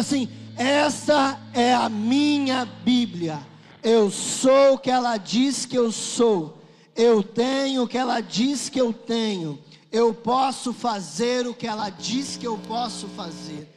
assim: essa é a minha Bíblia. Eu sou o que ela diz que eu sou. Eu tenho o que ela diz que eu tenho. Eu posso fazer o que ela diz que eu posso fazer.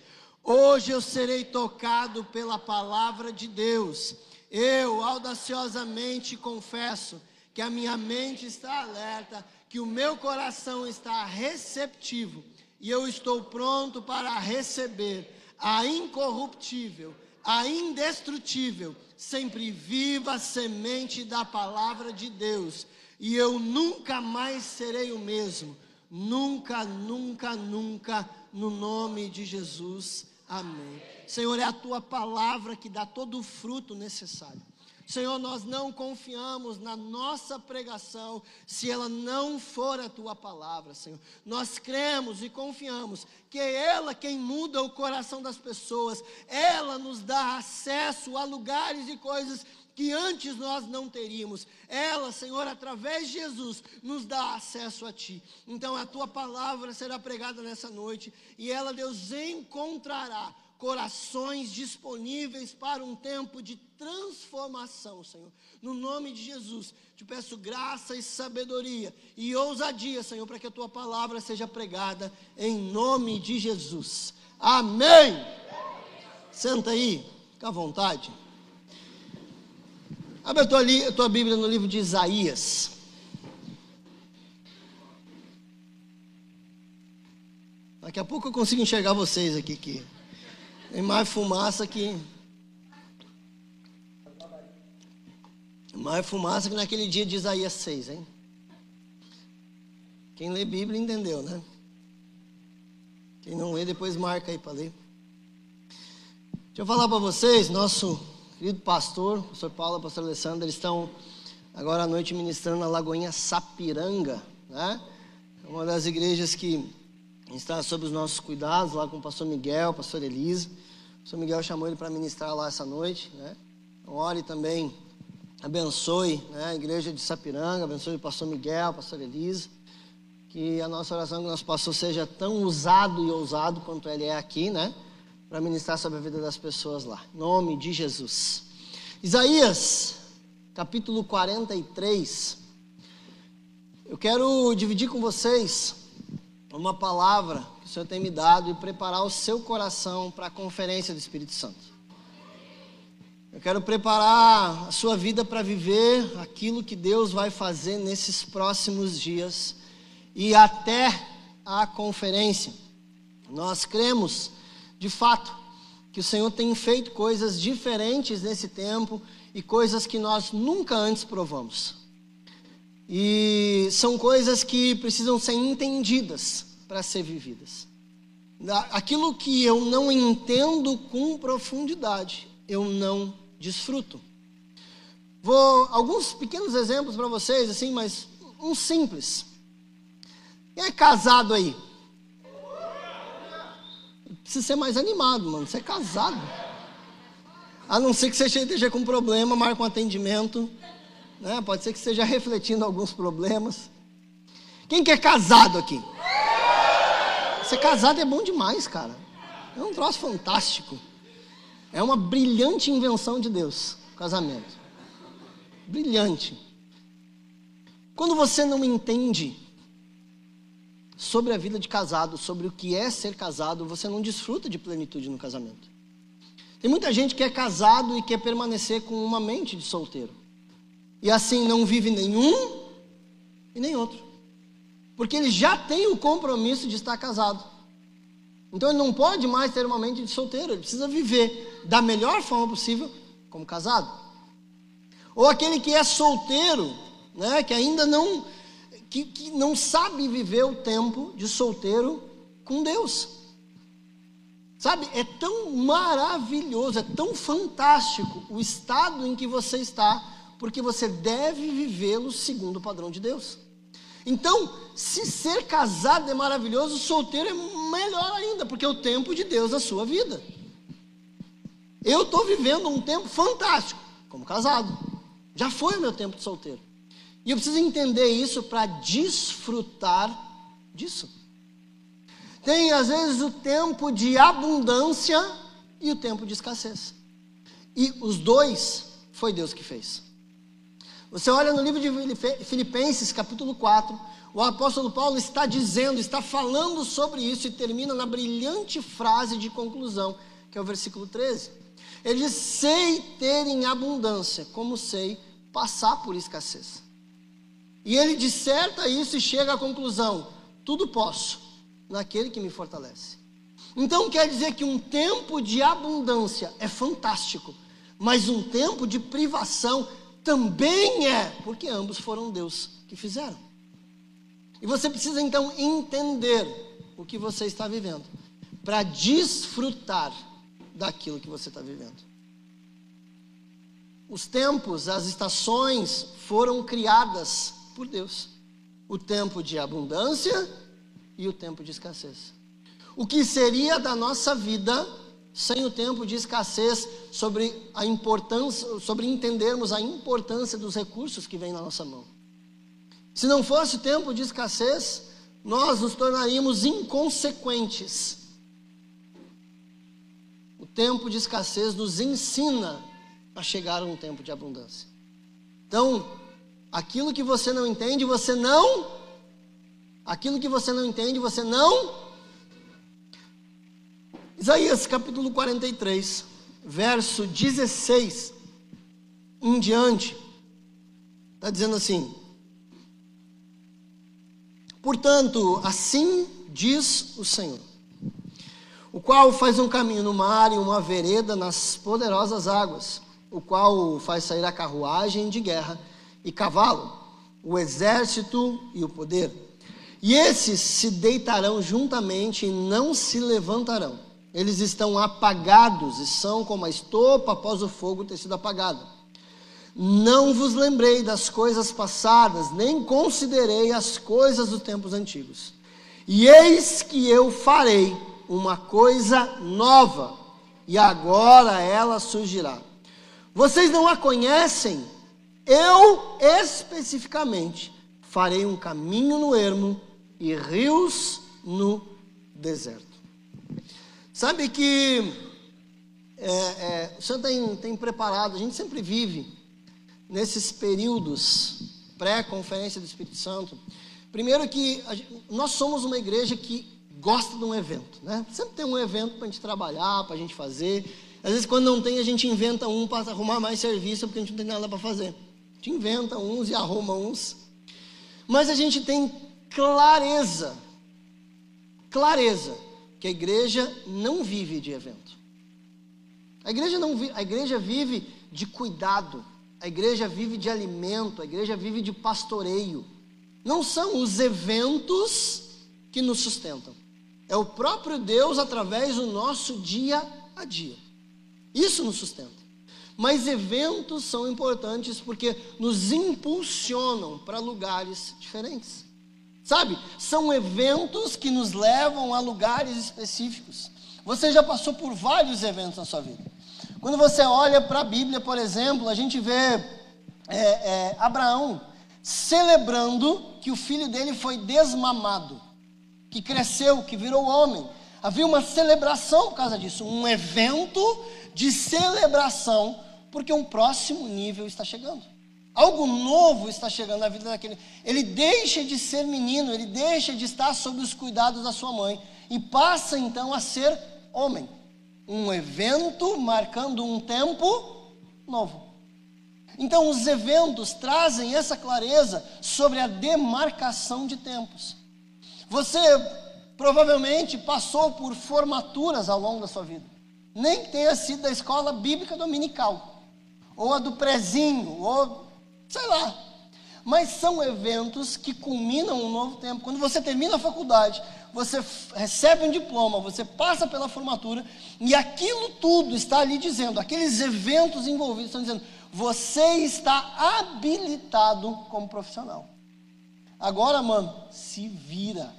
Hoje eu serei tocado pela palavra de Deus. Eu audaciosamente confesso que a minha mente está alerta, que o meu coração está receptivo e eu estou pronto para receber a incorruptível, a indestrutível, sempre viva semente da palavra de Deus. E eu nunca mais serei o mesmo. Nunca, nunca, nunca, no nome de Jesus. Amém. Senhor, é a tua palavra que dá todo o fruto necessário. Senhor, nós não confiamos na nossa pregação se ela não for a tua palavra, Senhor. Nós cremos e confiamos que é ela quem muda o coração das pessoas, ela nos dá acesso a lugares e coisas que antes nós não teríamos. Ela, Senhor, através de Jesus, nos dá acesso a Ti. Então a Tua palavra será pregada nessa noite e ela, Deus, encontrará corações disponíveis para um tempo de transformação, Senhor. No nome de Jesus, te peço graça e sabedoria e ousadia, Senhor, para que a tua palavra seja pregada em nome de Jesus. Amém. Senta aí, fica à vontade. Abre a tua, a tua Bíblia no livro de Isaías. Daqui a pouco eu consigo enxergar vocês aqui. Que tem mais fumaça que. Mais fumaça que naquele dia de Isaías 6, hein? Quem lê Bíblia entendeu, né? Quem não lê, depois marca aí para ler. Deixa eu falar para vocês, nosso querido pastor, pastor Paulo, pastor Alessandro, eles estão agora à noite ministrando na Lagoinha Sapiranga, né? É uma das igrejas que está sob os nossos cuidados, lá com o pastor Miguel, pastor Elisa. O pastor Miguel chamou ele para ministrar lá essa noite, né? Então, ore também, abençoe né, a igreja de Sapiranga, abençoe o pastor Miguel, pastor Elisa. Que a nossa oração que nosso pastor seja tão usado e ousado quanto ele é aqui, né? para ministrar sobre a vida das pessoas lá. Em nome de Jesus. Isaías, capítulo 43. Eu quero dividir com vocês uma palavra Senhor tem me dado e preparar o seu coração para a conferência do Espírito Santo. Eu quero preparar a sua vida para viver aquilo que Deus vai fazer nesses próximos dias e até a conferência. Nós cremos de fato, que o Senhor tem feito coisas diferentes nesse tempo e coisas que nós nunca antes provamos. E são coisas que precisam ser entendidas para ser vividas. Aquilo que eu não entendo com profundidade, eu não desfruto. Vou alguns pequenos exemplos para vocês, assim, mas um simples. Quem é casado aí? precisa ser mais animado, mano. Você é casado. A não ser que você esteja com problema, marca um atendimento. Né? Pode ser que esteja refletindo alguns problemas. Quem que é casado aqui? Ser casado é bom demais, cara. É um troço fantástico. É uma brilhante invenção de Deus, casamento. Brilhante. Quando você não entende sobre a vida de casado, sobre o que é ser casado, você não desfruta de plenitude no casamento. Tem muita gente que é casado e quer permanecer com uma mente de solteiro. E assim não vive nenhum e nem outro. Porque ele já tem o compromisso de estar casado. Então ele não pode mais ter uma mente de solteiro, ele precisa viver da melhor forma possível como casado. Ou aquele que é solteiro, né, que ainda não que, que não sabe viver o tempo de solteiro com Deus. Sabe, é tão maravilhoso, é tão fantástico o estado em que você está, porque você deve vivê-lo segundo o padrão de Deus. Então, se ser casado é maravilhoso, solteiro é melhor ainda, porque é o tempo de Deus na sua vida. Eu estou vivendo um tempo fantástico como casado. Já foi o meu tempo de solteiro. E eu preciso entender isso para desfrutar disso. Tem às vezes o tempo de abundância e o tempo de escassez. E os dois foi Deus que fez. Você olha no livro de Filipenses, capítulo 4, o apóstolo Paulo está dizendo, está falando sobre isso e termina na brilhante frase de conclusão, que é o versículo 13. Ele diz: Sei ter em abundância, como sei passar por escassez. E ele disserta isso e chega à conclusão: tudo posso naquele que me fortalece. Então quer dizer que um tempo de abundância é fantástico, mas um tempo de privação também é, porque ambos foram Deus que fizeram. E você precisa então entender o que você está vivendo, para desfrutar daquilo que você está vivendo. Os tempos, as estações foram criadas por Deus: o tempo de abundância e o tempo de escassez. O que seria da nossa vida sem o tempo de escassez sobre a importância, sobre entendermos a importância dos recursos que vêm na nossa mão. Se não fosse o tempo de escassez, nós nos tornaríamos inconsequentes. O tempo de escassez nos ensina a chegar a um tempo de abundância. Então, aquilo que você não entende, você não. Aquilo que você não entende, você não Isaías capítulo 43, verso 16 em diante, está dizendo assim: Portanto, assim diz o Senhor, o qual faz um caminho no mar e uma vereda nas poderosas águas, o qual faz sair a carruagem de guerra e cavalo, o exército e o poder. E esses se deitarão juntamente e não se levantarão eles estão apagados e são como a estopa após o fogo ter sido apagado. Não vos lembrei das coisas passadas, nem considerei as coisas dos tempos antigos. E eis que eu farei uma coisa nova, e agora ela surgirá. Vocês não a conhecem? Eu especificamente farei um caminho no ermo e rios no deserto. Sabe que é, é, o Senhor tem, tem preparado, a gente sempre vive nesses períodos pré-conferência do Espírito Santo. Primeiro que nós somos uma igreja que gosta de um evento, né? Sempre tem um evento para a gente trabalhar, para a gente fazer. Às vezes quando não tem a gente inventa um para arrumar mais serviço porque a gente não tem nada para fazer. A gente inventa uns e arruma uns. Mas a gente tem clareza, clareza que a igreja não vive de evento. A igreja, não vi, a igreja vive de cuidado, a igreja vive de alimento, a igreja vive de pastoreio. Não são os eventos que nos sustentam. É o próprio Deus através do nosso dia a dia. Isso nos sustenta. Mas eventos são importantes porque nos impulsionam para lugares diferentes. Sabe? São eventos que nos levam a lugares específicos. Você já passou por vários eventos na sua vida. Quando você olha para a Bíblia, por exemplo, a gente vê é, é, Abraão celebrando que o filho dele foi desmamado, que cresceu, que virou homem. Havia uma celebração por causa disso, um evento de celebração, porque um próximo nível está chegando. Algo novo está chegando na vida daquele. Ele deixa de ser menino, ele deixa de estar sob os cuidados da sua mãe e passa então a ser homem. Um evento marcando um tempo novo. Então, os eventos trazem essa clareza sobre a demarcação de tempos. Você provavelmente passou por formaturas ao longo da sua vida, nem que tenha sido da escola bíblica dominical, ou a do prezinho, ou sei lá. Mas são eventos que culminam um novo tempo. Quando você termina a faculdade, você recebe um diploma, você passa pela formatura, e aquilo tudo está ali dizendo, aqueles eventos envolvidos estão dizendo, você está habilitado como profissional. Agora, mano, se vira.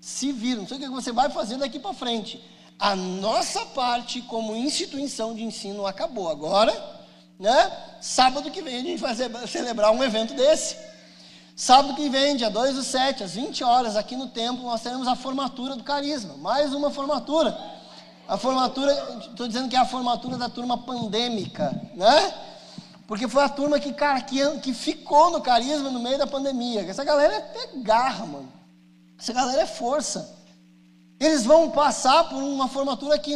Se vira. Não sei o que você vai fazer daqui para frente. A nossa parte como instituição de ensino acabou. Agora né? Sábado que vem a gente vai celebrar um evento desse. Sábado que vem, dia 2 do 7, às 20 horas, aqui no templo, nós teremos a formatura do carisma. Mais uma formatura. A formatura, estou dizendo que é a formatura da turma pandêmica, né? Porque foi a turma que, cara, que, que ficou no carisma no meio da pandemia. Essa galera é garra, mano. Essa galera é força. Eles vão passar por uma formatura aqui.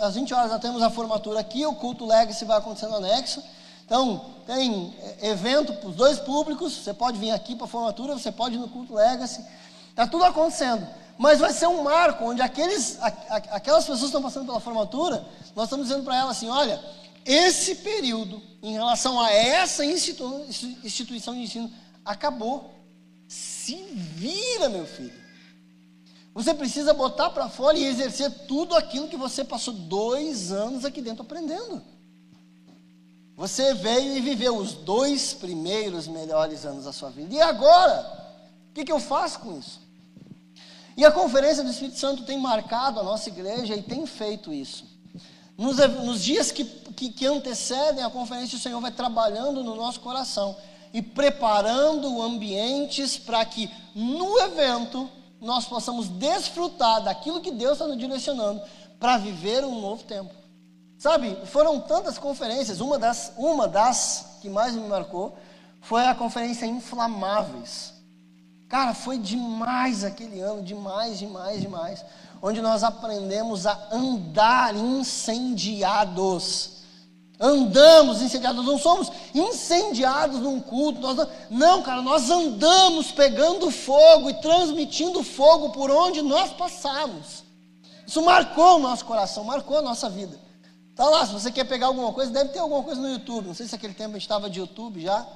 Às 20 horas nós temos a formatura aqui, o culto Legacy vai acontecer no anexo. Então, tem é, evento para os dois públicos. Você pode vir aqui para a formatura, você pode ir no culto Legacy. Está tudo acontecendo. Mas vai ser um marco onde aqueles, aquelas pessoas que estão passando pela formatura, nós estamos dizendo para elas assim: olha, esse período, em relação a essa institu instituição de ensino, acabou. Se vira, meu filho. Você precisa botar para fora e exercer tudo aquilo que você passou dois anos aqui dentro aprendendo. Você veio e viveu os dois primeiros melhores anos da sua vida. E agora? O que, que eu faço com isso? E a conferência do Espírito Santo tem marcado a nossa igreja e tem feito isso. Nos, nos dias que, que, que antecedem a conferência, o Senhor vai trabalhando no nosso coração e preparando ambientes para que no evento nós possamos desfrutar daquilo que Deus está nos direcionando para viver um novo tempo. Sabe, foram tantas conferências, uma das, uma das que mais me marcou foi a conferência Inflamáveis. Cara, foi demais aquele ano, demais, demais, demais. Onde nós aprendemos a andar incendiados. Andamos incendiados, não somos incendiados num culto. Nós, não, cara, nós andamos pegando fogo e transmitindo fogo por onde nós passamos. Isso marcou o nosso coração, marcou a nossa vida. Tá lá, se você quer pegar alguma coisa, deve ter alguma coisa no YouTube. Não sei se aquele tempo a gente estava de YouTube já.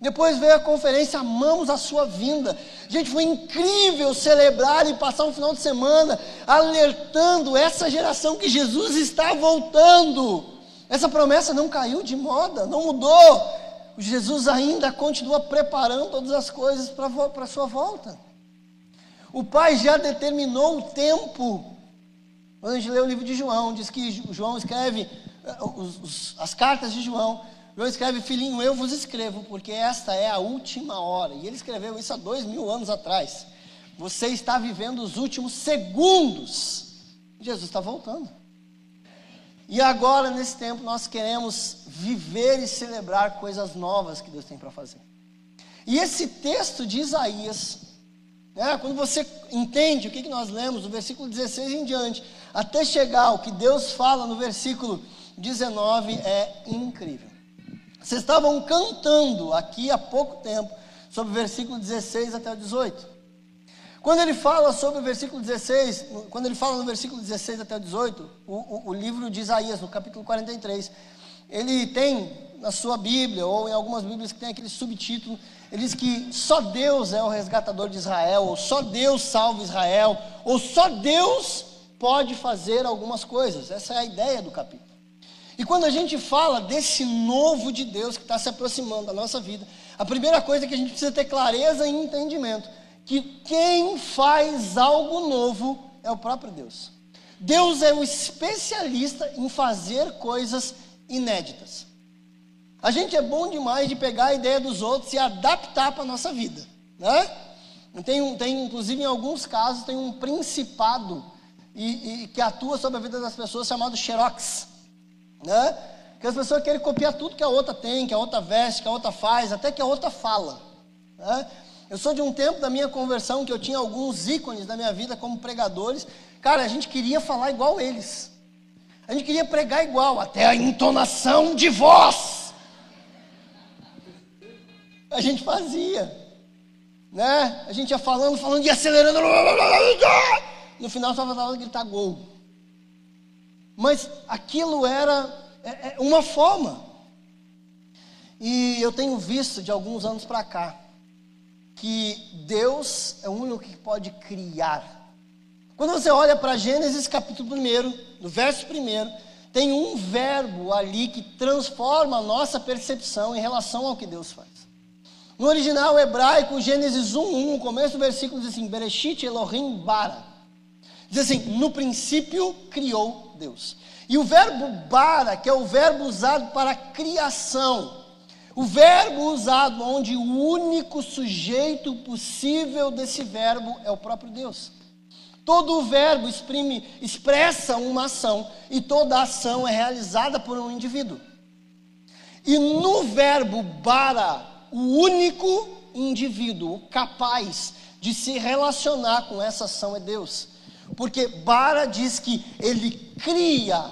Depois veio a conferência, amamos a sua vinda. Gente, foi incrível celebrar e passar um final de semana alertando essa geração que Jesus está voltando. Essa promessa não caiu de moda, não mudou. Jesus ainda continua preparando todas as coisas para a sua volta. O Pai já determinou o tempo quando a gente lê o livro de João, diz que João escreve eh, os, os, as cartas de João. João escreve, filhinho, eu vos escrevo, porque esta é a última hora. E ele escreveu isso há dois mil anos atrás. Você está vivendo os últimos segundos. Jesus está voltando. E agora, nesse tempo, nós queremos viver e celebrar coisas novas que Deus tem para fazer. E esse texto de Isaías, né, quando você entende o que, que nós lemos, do versículo 16 em diante, até chegar ao que Deus fala no versículo 19 é incrível. Vocês estavam cantando aqui há pouco tempo sobre o versículo 16 até o 18. Quando ele fala sobre o versículo 16, quando ele fala no versículo 16 até o 18, o, o, o livro de Isaías, no capítulo 43, ele tem na sua Bíblia, ou em algumas Bíblias que tem aquele subtítulo, ele diz que só Deus é o resgatador de Israel, ou só Deus salva Israel, ou só Deus pode fazer algumas coisas. Essa é a ideia do capítulo. E quando a gente fala desse novo de Deus que está se aproximando da nossa vida, a primeira coisa é que a gente precisa ter clareza e entendimento que quem faz algo novo é o próprio Deus. Deus é o especialista em fazer coisas inéditas. A gente é bom demais de pegar a ideia dos outros e adaptar para a nossa vida, né? Tem, tem, inclusive, em alguns casos, tem um principado e, e, que atua sobre a vida das pessoas chamado Xerox. Né? Que as pessoas querem copiar tudo que a outra tem, que a outra veste, que a outra faz, até que a outra fala. Né? Eu sou de um tempo da minha conversão que eu tinha alguns ícones da minha vida como pregadores. Cara, a gente queria falar igual eles. A gente queria pregar igual, até a entonação de voz. A gente fazia. Né? A gente ia falando, falando e acelerando. No final só faltava gritar gol. Mas aquilo era é, é uma forma. E eu tenho visto de alguns anos para cá que Deus é o único que pode criar. Quando você olha para Gênesis capítulo 1, no verso 1, tem um verbo ali que transforma a nossa percepção em relação ao que Deus faz. No original hebraico, Gênesis 1, 1, no começo do versículo diz assim: Bereshit Elohim bara. Diz assim: no princípio criou Deus. E o verbo bara, que é o verbo usado para criação, o verbo usado onde o único sujeito possível desse verbo é o próprio Deus. Todo verbo exprime, expressa uma ação e toda ação é realizada por um indivíduo. E no verbo bara, o único indivíduo capaz de se relacionar com essa ação é Deus. Porque Bara diz que ele cria,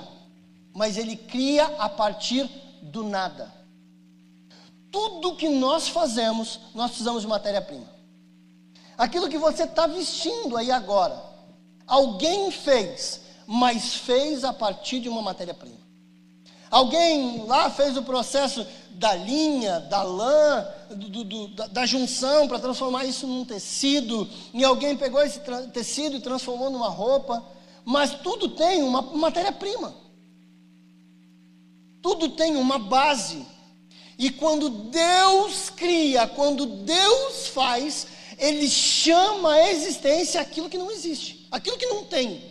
mas ele cria a partir do nada. Tudo que nós fazemos, nós precisamos de matéria-prima. Aquilo que você está vestindo aí agora, alguém fez, mas fez a partir de uma matéria-prima. Alguém lá fez o processo da linha, da lã, do, do, da, da, junção para transformar isso num tecido, e alguém pegou esse tecido e transformou numa roupa, mas tudo tem uma matéria-prima, tudo tem uma base. E quando Deus cria, quando Deus faz, Ele chama a existência aquilo que não existe, aquilo que não tem.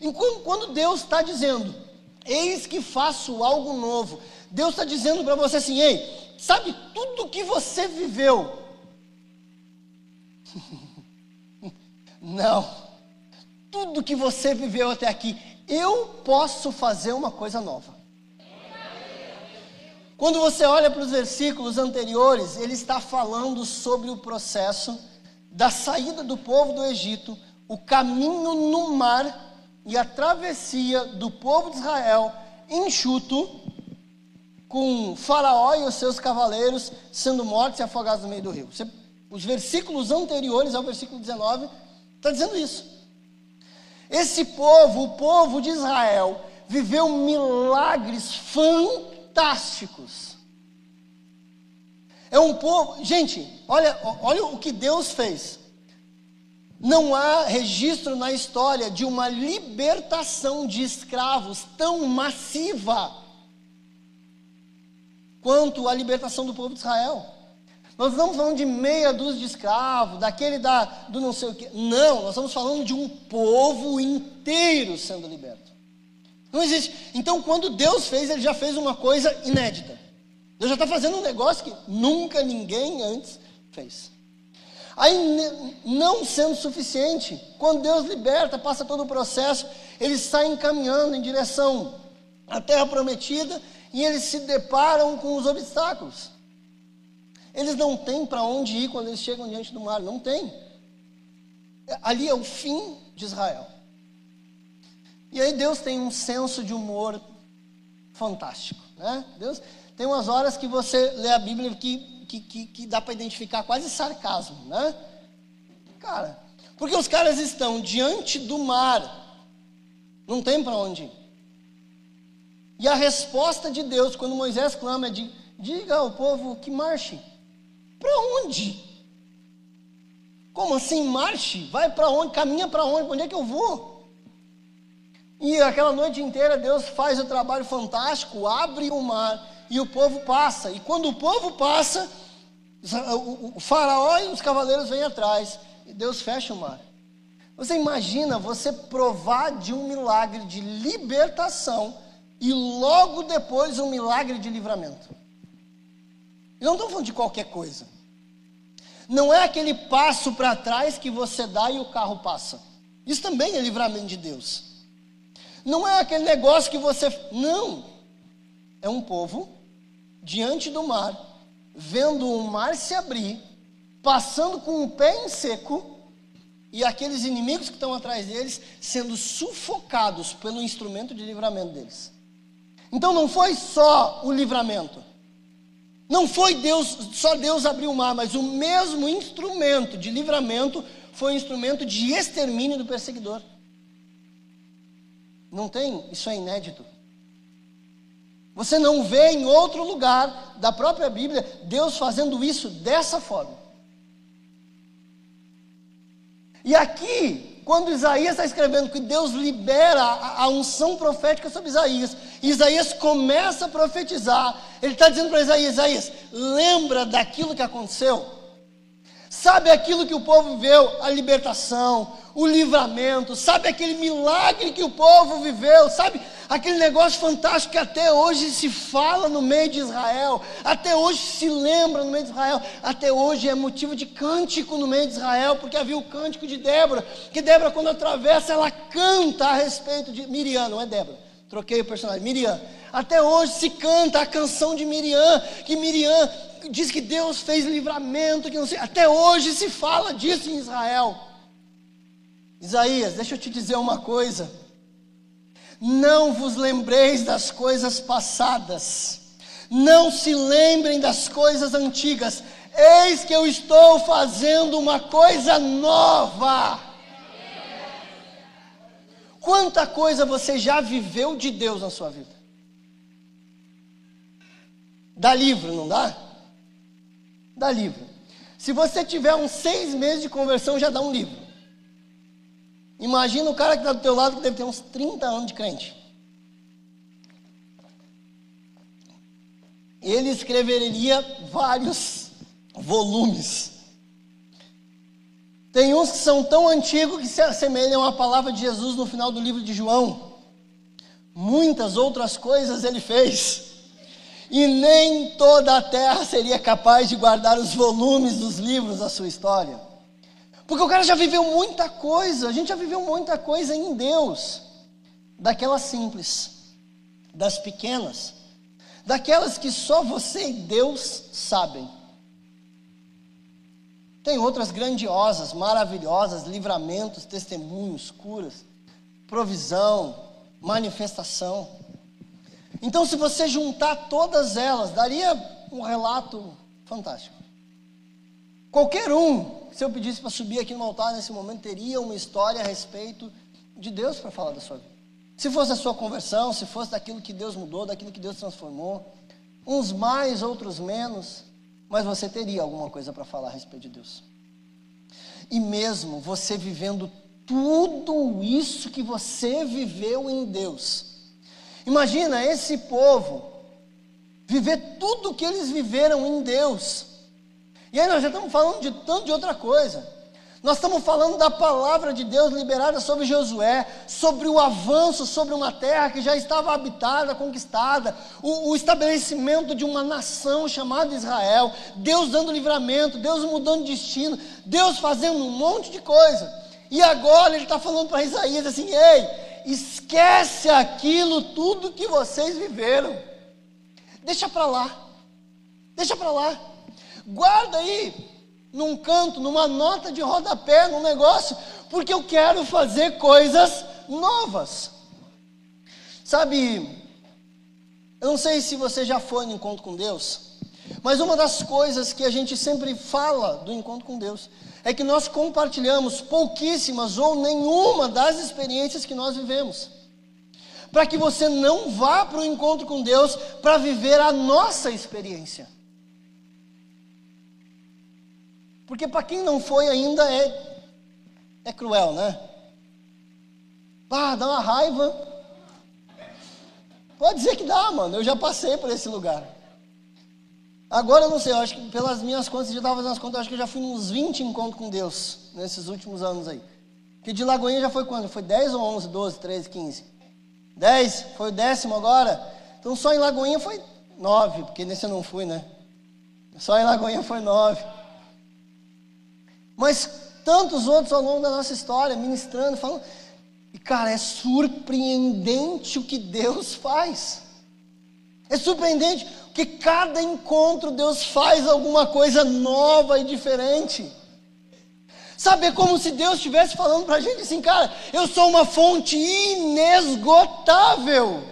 Enquanto, quando Deus está dizendo, eis que faço algo novo, Deus está dizendo para você assim: ei, sabe tudo que você viveu? Não, tudo que você viveu até aqui, eu posso fazer uma coisa nova. Quando você olha para os versículos anteriores, ele está falando sobre o processo da saída do povo do Egito, o caminho no mar e a travessia do povo de Israel enxuto com Faraó e os seus cavaleiros sendo mortos e afogados no meio do rio. Você, os versículos anteriores ao versículo 19 está dizendo isso. Esse povo, o povo de Israel, viveu milagres fantásticos. É um povo, gente, olha, olha o que Deus fez. Não há registro na história de uma libertação de escravos tão massiva quanto à libertação do povo de Israel. Nós não estamos falando de meia dúzia de escravos, daquele da, do não sei o quê. Não, nós estamos falando de um povo inteiro sendo liberto. Não existe. Então, quando Deus fez, Ele já fez uma coisa inédita. Deus já está fazendo um negócio que nunca ninguém antes fez. Aí, não sendo suficiente, quando Deus liberta, passa todo o processo, eles saem caminhando em direção à terra prometida, e eles se deparam com os obstáculos. Eles não têm para onde ir quando eles chegam diante do mar, não tem. Ali é o fim de Israel. E aí Deus tem um senso de humor fantástico, né? Deus tem umas horas que você lê a Bíblia que, que, que, que dá para identificar quase sarcasmo, né? Cara, porque os caras estão diante do mar, não tem para onde ir. E a resposta de Deus, quando Moisés clama, é de: diga ao povo que marche. Para onde? Como assim marche? Vai para onde? Caminha para onde? Onde é que eu vou? E aquela noite inteira Deus faz o trabalho fantástico, abre o mar e o povo passa. E quando o povo passa, o faraó e os cavaleiros vêm atrás e Deus fecha o mar. Você imagina você provar de um milagre de libertação e logo depois um milagre de livramento. E não estou falando de qualquer coisa. Não é aquele passo para trás que você dá e o carro passa. Isso também é livramento de Deus. Não é aquele negócio que você. Não. É um povo diante do mar, vendo o mar se abrir, passando com o pé em seco, e aqueles inimigos que estão atrás deles sendo sufocados pelo instrumento de livramento deles. Então não foi só o livramento. Não foi Deus, só Deus abriu o mar, mas o mesmo instrumento de livramento foi o instrumento de extermínio do perseguidor. Não tem, isso é inédito. Você não vê em outro lugar da própria Bíblia Deus fazendo isso dessa forma. E aqui quando Isaías está escrevendo que Deus libera a, unção profética sobre Isaías, Isaías começa a profetizar, ele está dizendo para Isaías: Isaías, lembra daquilo que aconteceu? Sabe aquilo que o povo viveu? A libertação, o livramento, sabe aquele milagre que o povo viveu, sabe aquele negócio fantástico que até hoje se fala no meio de Israel, até hoje se lembra no meio de Israel, até hoje é motivo de cântico no meio de Israel, porque havia o cântico de Débora, que Débora quando atravessa, ela canta a respeito de Miriam, não é Débora, troquei o personagem, Miriam. Até hoje se canta a canção de Miriam, que Miriam diz que Deus fez livramento, que não sei, até hoje se fala disso em Israel. Isaías, deixa eu te dizer uma coisa. Não vos lembreis das coisas passadas, não se lembrem das coisas antigas. Eis que eu estou fazendo uma coisa nova. Quanta coisa você já viveu de Deus na sua vida? Dá livro, não dá? Dá livro. Se você tiver uns seis meses de conversão, já dá um livro. Imagina o cara que está do teu lado que deve ter uns 30 anos de crente. Ele escreveria vários volumes. Tem uns que são tão antigos que se assemelham à palavra de Jesus no final do livro de João. Muitas outras coisas ele fez. E nem toda a terra seria capaz de guardar os volumes dos livros da sua história. Porque o cara já viveu muita coisa, a gente já viveu muita coisa em Deus, daquelas simples, das pequenas, daquelas que só você e Deus sabem. Tem outras grandiosas, maravilhosas, livramentos, testemunhos, curas, provisão, manifestação. Então, se você juntar todas elas, daria um relato fantástico. Qualquer um, se eu pedisse para subir aqui no altar nesse momento, teria uma história a respeito de Deus para falar da sua vida. Se fosse a sua conversão, se fosse daquilo que Deus mudou, daquilo que Deus transformou, uns mais, outros menos, mas você teria alguma coisa para falar a respeito de Deus. E mesmo você vivendo tudo isso que você viveu em Deus, imagina esse povo viver tudo o que eles viveram em Deus e aí nós já estamos falando de tanto de outra coisa. Nós estamos falando da palavra de Deus liberada sobre Josué, sobre o avanço sobre uma terra que já estava habitada, conquistada, o, o, estabelecimento de uma nação chamada Israel, Deus dando livramento, Deus mudando destino, Deus fazendo um monte de coisa. E agora ele está falando para Isaías assim: ei, esquece aquilo tudo que vocês viveram, deixa para lá, deixa para lá. Guarda aí, num canto, numa nota de rodapé, num negócio, porque eu quero fazer coisas novas. Sabe, eu não sei se você já foi no encontro com Deus, mas uma das coisas que a gente sempre fala do encontro com Deus é que nós compartilhamos pouquíssimas ou nenhuma das experiências que nós vivemos. Para que você não vá para o encontro com Deus para viver a nossa experiência. Porque para quem não foi ainda é, é cruel, né? Ah, dá uma raiva. Pode dizer que dá, mano. Eu já passei por esse lugar. Agora eu não sei, eu acho que pelas minhas contas, eu já estava fazendo as contas, eu acho que eu já fui uns 20 encontros com Deus nesses últimos anos aí. Que de Lagoinha já foi quando? Foi 10 ou 11, 12, 13, 15? 10? Foi o décimo agora? Então só em Lagoinha foi 9, porque nesse eu não fui, né? Só em Lagoinha foi 9 mas tantos outros ao longo da nossa história, ministrando, falando. E cara, é surpreendente o que Deus faz. É surpreendente que cada encontro Deus faz alguma coisa nova e diferente. Sabe, é como se Deus estivesse falando para a gente assim, cara, eu sou uma fonte inesgotável.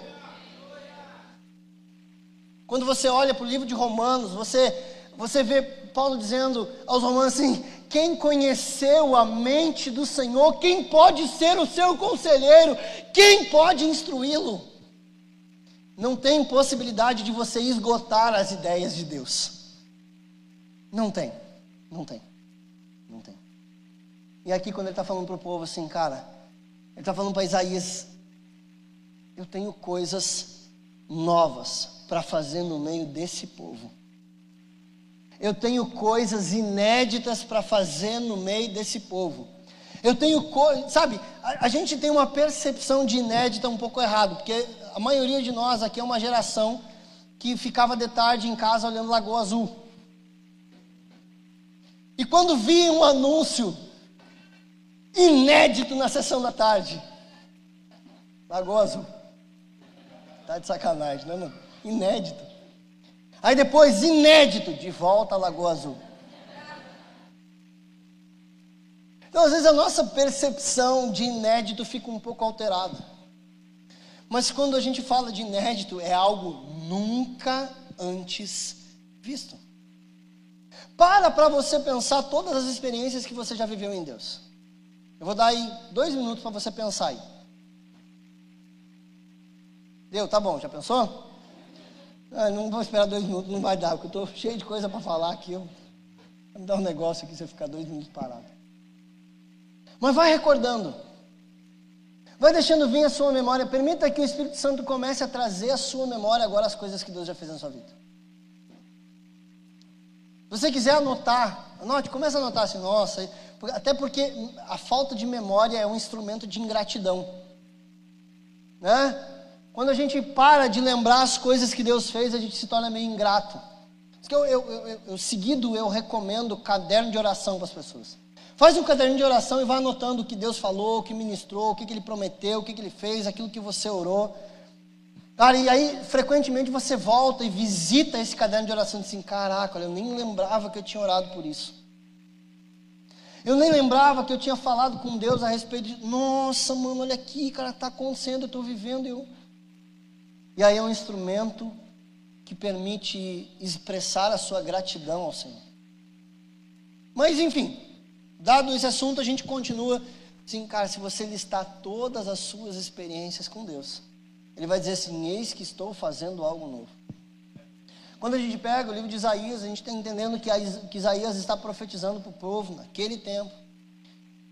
Quando você olha para o livro de Romanos, você, você vê Paulo dizendo aos Romanos assim: quem conheceu a mente do Senhor? Quem pode ser o seu conselheiro? Quem pode instruí-lo? Não tem possibilidade de você esgotar as ideias de Deus. Não tem, não tem, não tem. E aqui, quando ele está falando para o povo assim, cara, ele está falando para Isaías: eu tenho coisas novas para fazer no meio desse povo. eu tenho coisas inéditas para fazer no meio desse povo. Eu tenho coisas, sabe, a, a, gente tem uma percepção de inédita um pouco errado, porque a maioria de nós aqui é uma geração que ficava de tarde em casa olhando Lagoa Azul. E quando vi um anúncio inédito na sessão da tarde, Lagoa Azul. Tá de sacanagem, né, mano? Inédito. Aí depois, inédito, de volta a Lagoa Azul. Então, às vezes, a nossa percepção de inédito fica um pouco alterada. Mas quando a gente fala de inédito, é algo nunca antes visto. Para para você pensar todas as experiências que você já viveu em Deus. Eu vou dar aí dois minutos para você pensar aí. Deu? Tá bom, já pensou? Ah, não vou esperar dois minutos, não vai dar, porque eu estou cheio de coisa para falar aqui. Eu... Vai me dar um negócio aqui se eu ficar dois minutos parado. Mas vai recordando. Vai deixando vir a sua memória. Permita que o Espírito Santo comece a trazer à sua memória agora as coisas que Deus já fez na sua vida. Se você quiser anotar, anote, comece a anotar assim, nossa, até porque a falta de memória é um instrumento de ingratidão. Né? Quando a gente para de lembrar as coisas que Deus fez, a gente se torna meio ingrato. Eu, eu, eu, eu seguido, eu recomendo caderno de oração para as pessoas. Faz um caderno de oração e vai anotando o que Deus falou, o que ministrou, o que, que Ele prometeu, o que, que Ele fez, aquilo que você orou. Cara, e aí, frequentemente você volta e visita esse caderno de oração e diz assim: Caraca, eu nem lembrava que eu tinha orado por isso. Eu nem lembrava que eu tinha falado com Deus a respeito de, nossa, mano, olha aqui, cara, está acontecendo, eu estou vivendo, eu e aí é um instrumento que permite expressar a sua gratidão ao Senhor. Mas enfim, dado esse assunto, a gente continua assim, cara, se você listar todas as suas experiências com Deus, ele vai dizer assim: Eis que estou fazendo algo novo. Quando a gente pega o livro de Isaías, a gente está entendendo que, que Isaías está profetizando para o povo naquele tempo,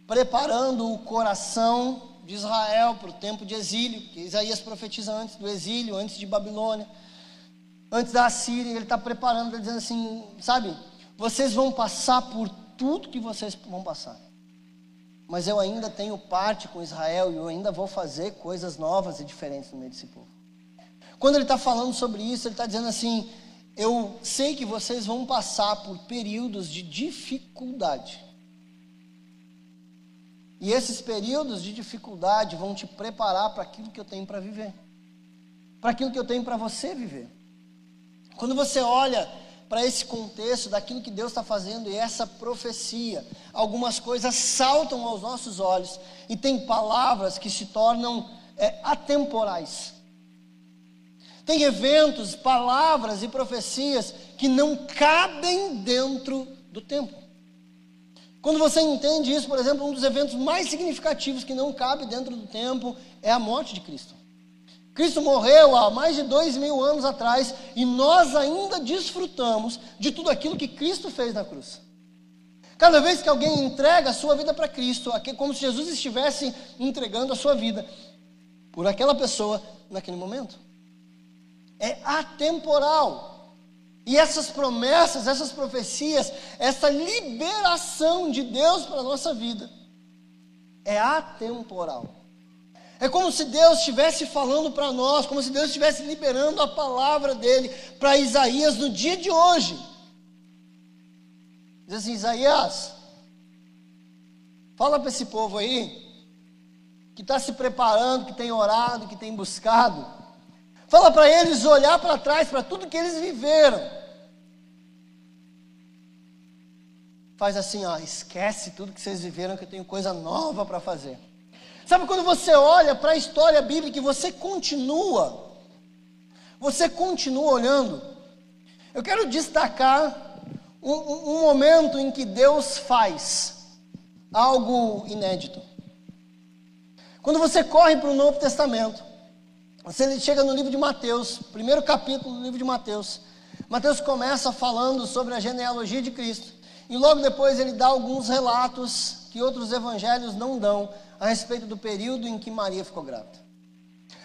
preparando o coração de Israel para o tempo de exílio, que Isaías profetiza antes do exílio, antes de Babilônia, antes da Síria, ele está preparando, tá dizendo assim, sabe, vocês vão passar por tudo que vocês vão passar. Mas eu ainda tenho parte com Israel e eu ainda vou fazer coisas novas e diferentes no meio desse povo. Quando ele está falando sobre isso, ele está dizendo assim: eu sei que vocês vão passar por períodos de dificuldade. E esses períodos de dificuldade vão te preparar para aquilo que eu tenho para viver, para aquilo que eu tenho para você viver. Quando você olha para esse contexto daquilo que Deus está fazendo e essa profecia, algumas coisas saltam aos nossos olhos e tem palavras que se tornam é, atemporais. Tem eventos, palavras e profecias que não cabem dentro do tempo. Quando você entende isso, por exemplo, um dos eventos mais significativos que não cabe dentro do tempo é a morte de Cristo. Cristo morreu há mais de dois mil anos atrás e nós ainda desfrutamos de tudo aquilo que Cristo fez na cruz. Cada vez que alguém entrega a sua vida para Cristo, é como se Jesus estivesse entregando a sua vida por aquela pessoa naquele momento. É atemporal. E essas promessas, essas profecias, essa liberação de Deus para a nossa vida é atemporal. É como se Deus estivesse falando para nós, como se Deus estivesse liberando a palavra dele para Isaías no dia de hoje. Diz assim: Isaías, fala para esse povo aí, que está se preparando, que tem orado, que tem buscado Fala para eles olhar para trás, para tudo que eles viveram. Faz assim, ó, esquece tudo que vocês viveram, que eu tenho coisa nova para fazer. Sabe quando você olha para a história bíblica e você continua, você continua olhando. Eu quero destacar um, um momento em que Deus faz algo inédito. Quando você corre para o Novo Testamento, você chega no livro de Mateus, primeiro capítulo do livro de Mateus. Mateus começa falando sobre a genealogia de Cristo. E logo depois ele dá alguns relatos que outros evangelhos não dão a respeito do período em que Maria ficou grávida.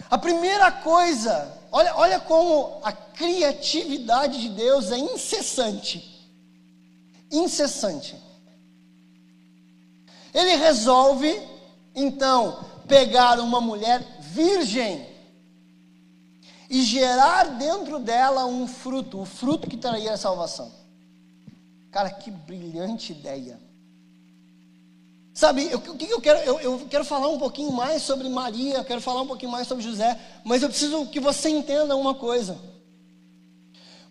A primeira coisa, olha, olha como a criatividade de Deus é incessante. incessante. Ele resolve, então, pegar uma mulher virgem e gerar dentro dela um fruto, o fruto que traria a salvação. Cara, que brilhante ideia. Sabe, o que eu quero? Eu, eu, quero falar um pouquinho mais sobre Maria, quero falar um pouquinho mais sobre José, mas eu preciso que você entenda uma coisa.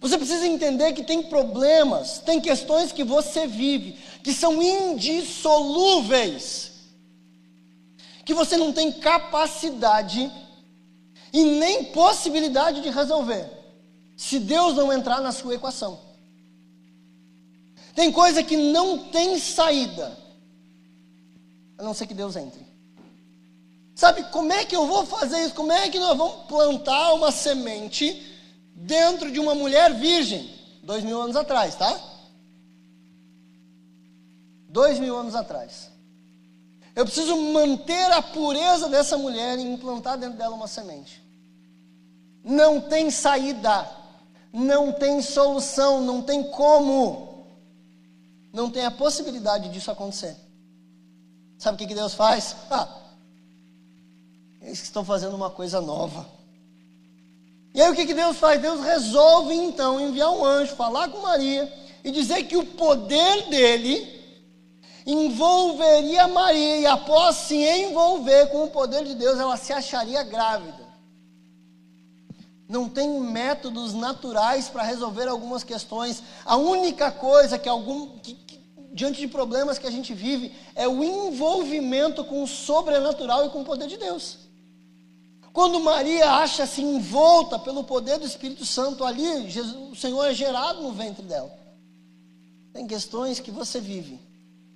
Você precisa entender que tem problemas, tem questões que você vive, que são indissolúveis, que você não tem capacidade e nem possibilidade de resolver, se Deus não entrar na sua equação. Tem coisa que não tem saída, a não ser que Deus entre. Sabe, como é que eu vou fazer isso? Como é que nós vamos plantar uma semente dentro de uma mulher virgem? Dois mil anos atrás, tá? Dois mil anos atrás. Eu preciso manter a pureza dessa mulher e implantar dentro dela uma semente. Não tem saída, não tem solução, não tem como, não tem a possibilidade disso acontecer. Sabe o que, que Deus faz? Ah, eles estão fazendo uma coisa nova. E aí o que, que Deus faz? Deus resolve então enviar um anjo, falar com Maria e dizer que o poder dele envolveria Maria e após se envolver com o poder de Deus, ela se acharia grávida. Não tem métodos naturais para resolver algumas questões. A única coisa que algum que, diante de problemas que a gente vive é o envolvimento com o sobrenatural e com o poder de Deus. Quando Maria acha-se envolta pelo poder do Espírito Santo ali, Jesus, o Senhor é gerado no ventre dela. Tem questões que você vive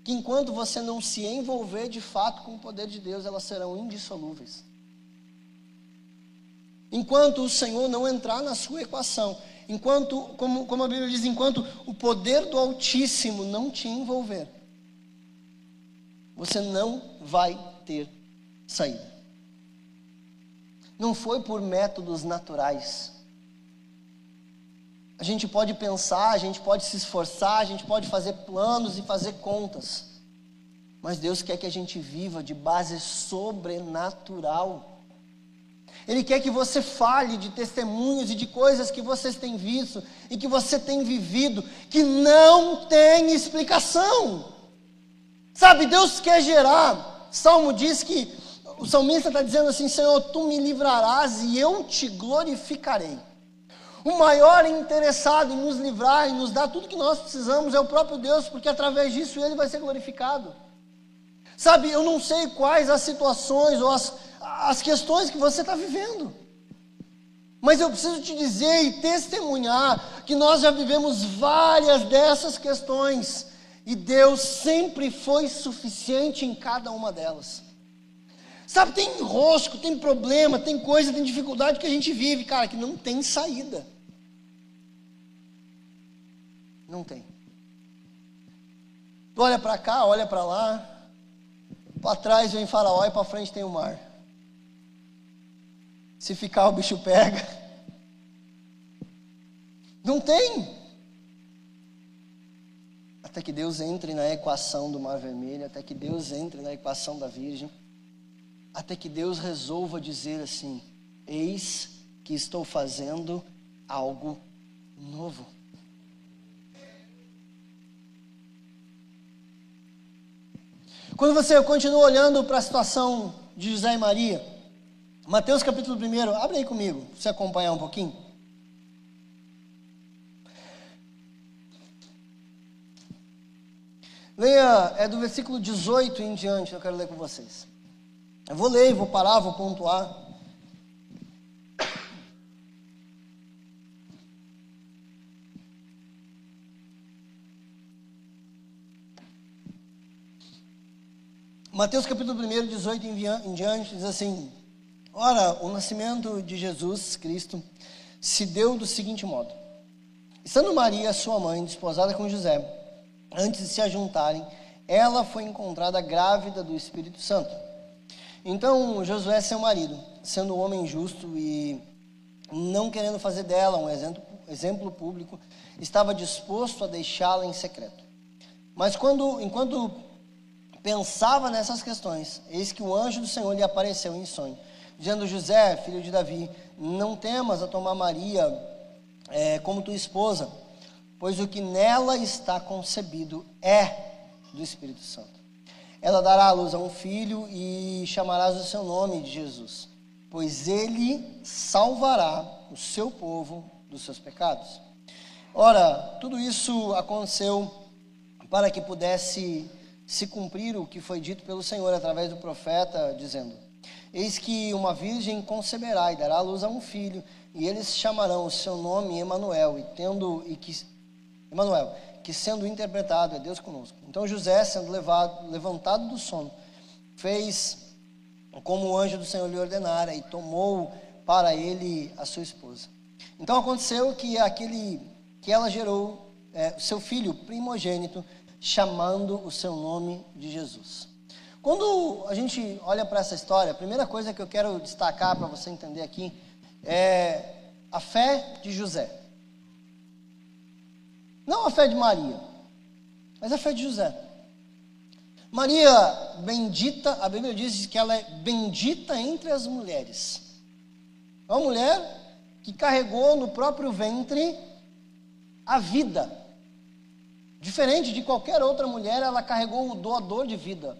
que enquanto você não se envolver de fato com o poder de Deus, elas serão indissolúveis. Enquanto o Senhor não entrar na sua equação, enquanto, como, como a Bíblia diz, enquanto o poder do Altíssimo não te envolver, você não vai ter saída. Não foi por métodos naturais. A gente pode pensar, a gente pode se esforçar, a gente pode fazer planos e fazer contas. Mas Deus quer que a gente viva de base sobrenatural. Ele quer que você fale de testemunhos e de coisas que vocês têm visto e que você tem vivido, que não tem explicação. Sabe, Deus quer gerar. Salmo diz que o salmista está dizendo assim: Senhor, tu me livrarás e eu te glorificarei. O maior interessado em nos livrar e nos dar tudo que nós precisamos é o próprio Deus, porque através disso ele vai ser glorificado. Sabe, eu não sei quais as situações ou as, as questões que você está vivendo. Mas eu preciso te dizer e testemunhar que nós já vivemos várias dessas questões e Deus sempre foi suficiente em cada uma delas. Sabe, tem enrosco, tem problema, tem coisa, tem dificuldade que a gente vive, cara, que não tem saída. Não tem. Tu olha para cá, olha para lá. Para trás vem Faraó e para frente tem o mar. Se ficar, o bicho pega. Não tem. Até que Deus entre na equação do Mar Vermelho, até que Deus entre na equação da Virgem, até que Deus resolva dizer assim: Eis que estou fazendo algo novo. Quando você continua olhando para a situação de José e Maria, Mateus capítulo 1, abre aí comigo, para você acompanhar um pouquinho. Leia, é do versículo 18 em diante, eu quero ler com vocês. Eu vou ler, vou parar, vou pontuar. Mateus capítulo 1, 18 em diante, diz assim: Ora, o nascimento de Jesus Cristo se deu do seguinte modo: Estando Maria, sua mãe, desposada com José, antes de se ajuntarem, ela foi encontrada grávida do Espírito Santo. Então Josué, seu marido, sendo um homem justo e não querendo fazer dela um exemplo, público, estava disposto a deixá-la em secreto. Mas quando, enquanto pensava nessas questões, eis que o anjo do Senhor lhe apareceu em sonho, dizendo: José, filho de Davi, não temas a tomar Maria é, como tua esposa, pois o que nela está concebido é do Espírito Santo. Ela dará à luz a um filho e chamarás o seu nome de Jesus, pois ele salvará o seu povo dos seus pecados. Ora, tudo isso aconteceu para que pudesse se cumprir o que foi dito pelo Senhor através do profeta, dizendo: Eis que uma virgem conceberá e dará à luz a um filho, e eles chamarão o seu nome Emanuel, e tendo e que Emanuel, que sendo interpretado é Deus conosco. Então José, sendo levado, levantado do sono, fez como o anjo do Senhor lhe ordenara e tomou para ele a sua esposa. Então aconteceu que aquele que ela gerou é, seu filho primogênito, chamando o seu nome de Jesus. Quando a gente olha para essa história, a primeira coisa que eu quero destacar para você entender aqui é a fé de José. Não a fé de Maria, mas a fé de José. Maria, bendita, a Bíblia diz que ela é bendita entre as mulheres. É uma mulher que carregou no próprio ventre a vida. Diferente de qualquer outra mulher, ela carregou o doador de vida,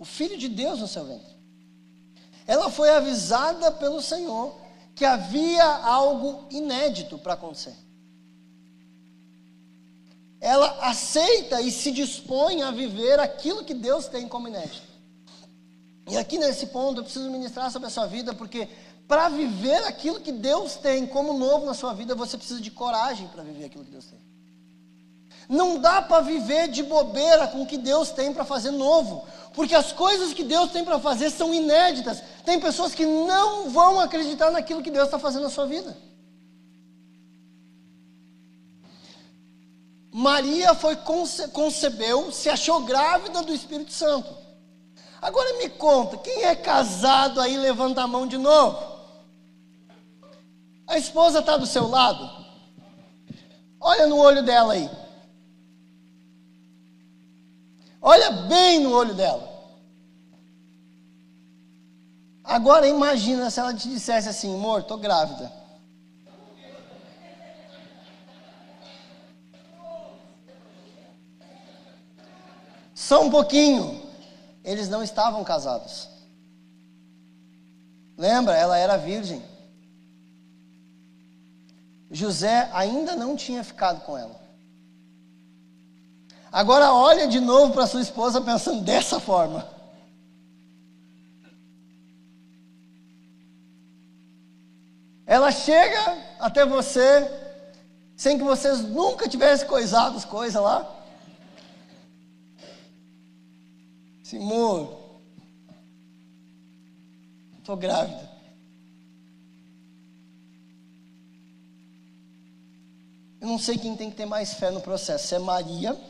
o Filho de Deus no seu ventre. Ela foi avisada pelo Senhor que havia algo inédito para acontecer ela aceita e se dispõe a viver aquilo que Deus tem como inédito. E aqui nesse ponto eu preciso ministrar sobre a sua vida, porque para viver aquilo que Deus tem como novo na sua vida, você precisa de coragem para viver aquilo que Deus tem. Não dá para viver de bobeira com o que Deus tem para fazer novo, porque as coisas que Deus tem para fazer são inéditas. Tem pessoas que não vão acreditar naquilo que Deus está fazendo na sua vida. Maria foi conce, concebeu, se achou grávida do Espírito Santo. Agora me conta, quem é casado aí levanta a mão de novo? A esposa está do seu lado? Olha no olho dela aí. Olha bem no olho dela. Agora imagina se ela te dissesse assim, amor, estou grávida. Só um pouquinho. Eles não estavam casados. Lembra? Ela era virgem. José ainda não tinha ficado com ela. Agora olha de novo para sua esposa pensando dessa forma. Ela chega até você sem que vocês nunca tivessem coisado as coisas lá. Senhor, estou grávida. Eu não sei quem tem que ter mais fé no processo, se é Maria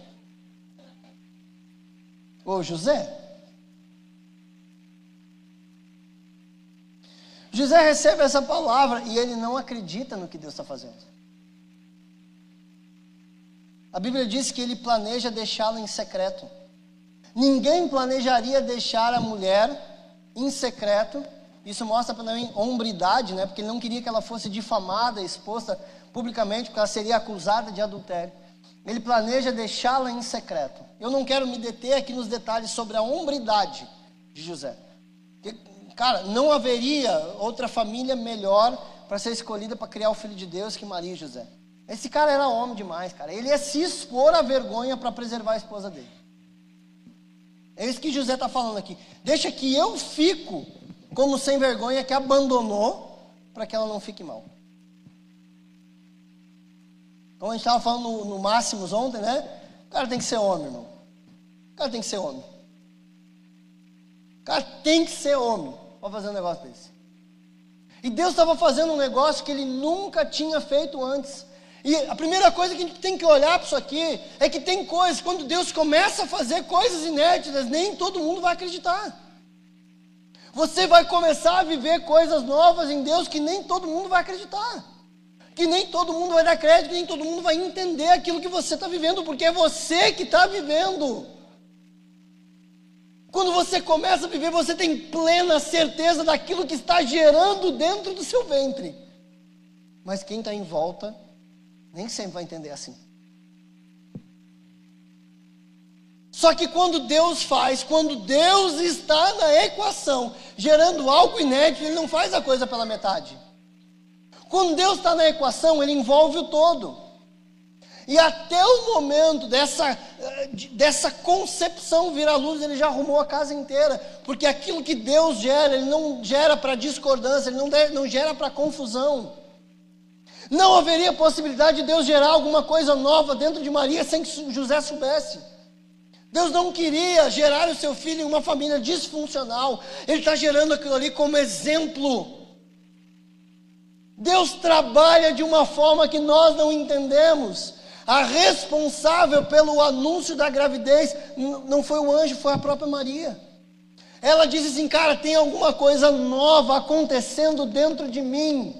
ou José. José recebe essa palavra e ele não acredita no que Deus está fazendo. A Bíblia diz que ele planeja deixá-la em secreto. Ninguém planejaria deixar a mulher em secreto. Isso mostra também hombridade, né? Porque ele não queria que ela fosse difamada, exposta publicamente, porque ela seria acusada de adultério. Ele planeja deixá-la em secreto. Eu não quero me deter aqui nos detalhes sobre a hombridade de José. Porque, cara, não haveria outra família melhor para ser escolhida para criar o filho de Deus que Maria e José. Esse cara era homem demais, cara. Ele ia se expor à vergonha para preservar a esposa dele. É isso que José está falando aqui. Deixa que eu fico como sem vergonha que abandonou para que ela não fique mal. Então a gente estava falando no, no Máximos ontem, né? O cara tem que ser homem, irmão. O cara tem que ser homem. O cara tem que ser homem para fazer um negócio desse. E Deus estava fazendo um negócio que ele nunca tinha feito antes. E a primeira coisa que a gente tem que olhar para isso aqui é que tem coisas, quando Deus começa a fazer coisas inéditas, nem todo mundo vai acreditar. Você vai começar a viver coisas novas em Deus que nem todo mundo vai acreditar. Que nem todo mundo vai dar crédito, nem todo mundo vai entender aquilo que você está vivendo, porque é você que está vivendo. Quando você começa a viver, você tem plena certeza daquilo que está gerando dentro do seu ventre. Mas quem está em volta nem sempre vai entender assim. Só que quando Deus faz, quando Deus está na equação, gerando algo inédito, Ele não faz a coisa pela metade. Quando Deus está na equação, Ele envolve o todo. E até o momento dessa, dessa concepção vir à luz, ele já arrumou a casa inteira. Porque aquilo que Deus gera, ele não gera para discordância, ele não, não gera para confusão. Não haveria possibilidade de Deus gerar alguma coisa nova dentro de Maria sem que José soubesse. Deus não queria gerar o seu filho em uma família disfuncional. Ele está gerando aquilo ali como exemplo. Deus trabalha de uma forma que nós não entendemos. A responsável pelo anúncio da gravidez não foi o anjo, foi a própria Maria. Ela diz assim: Cara, tem alguma coisa nova acontecendo dentro de mim.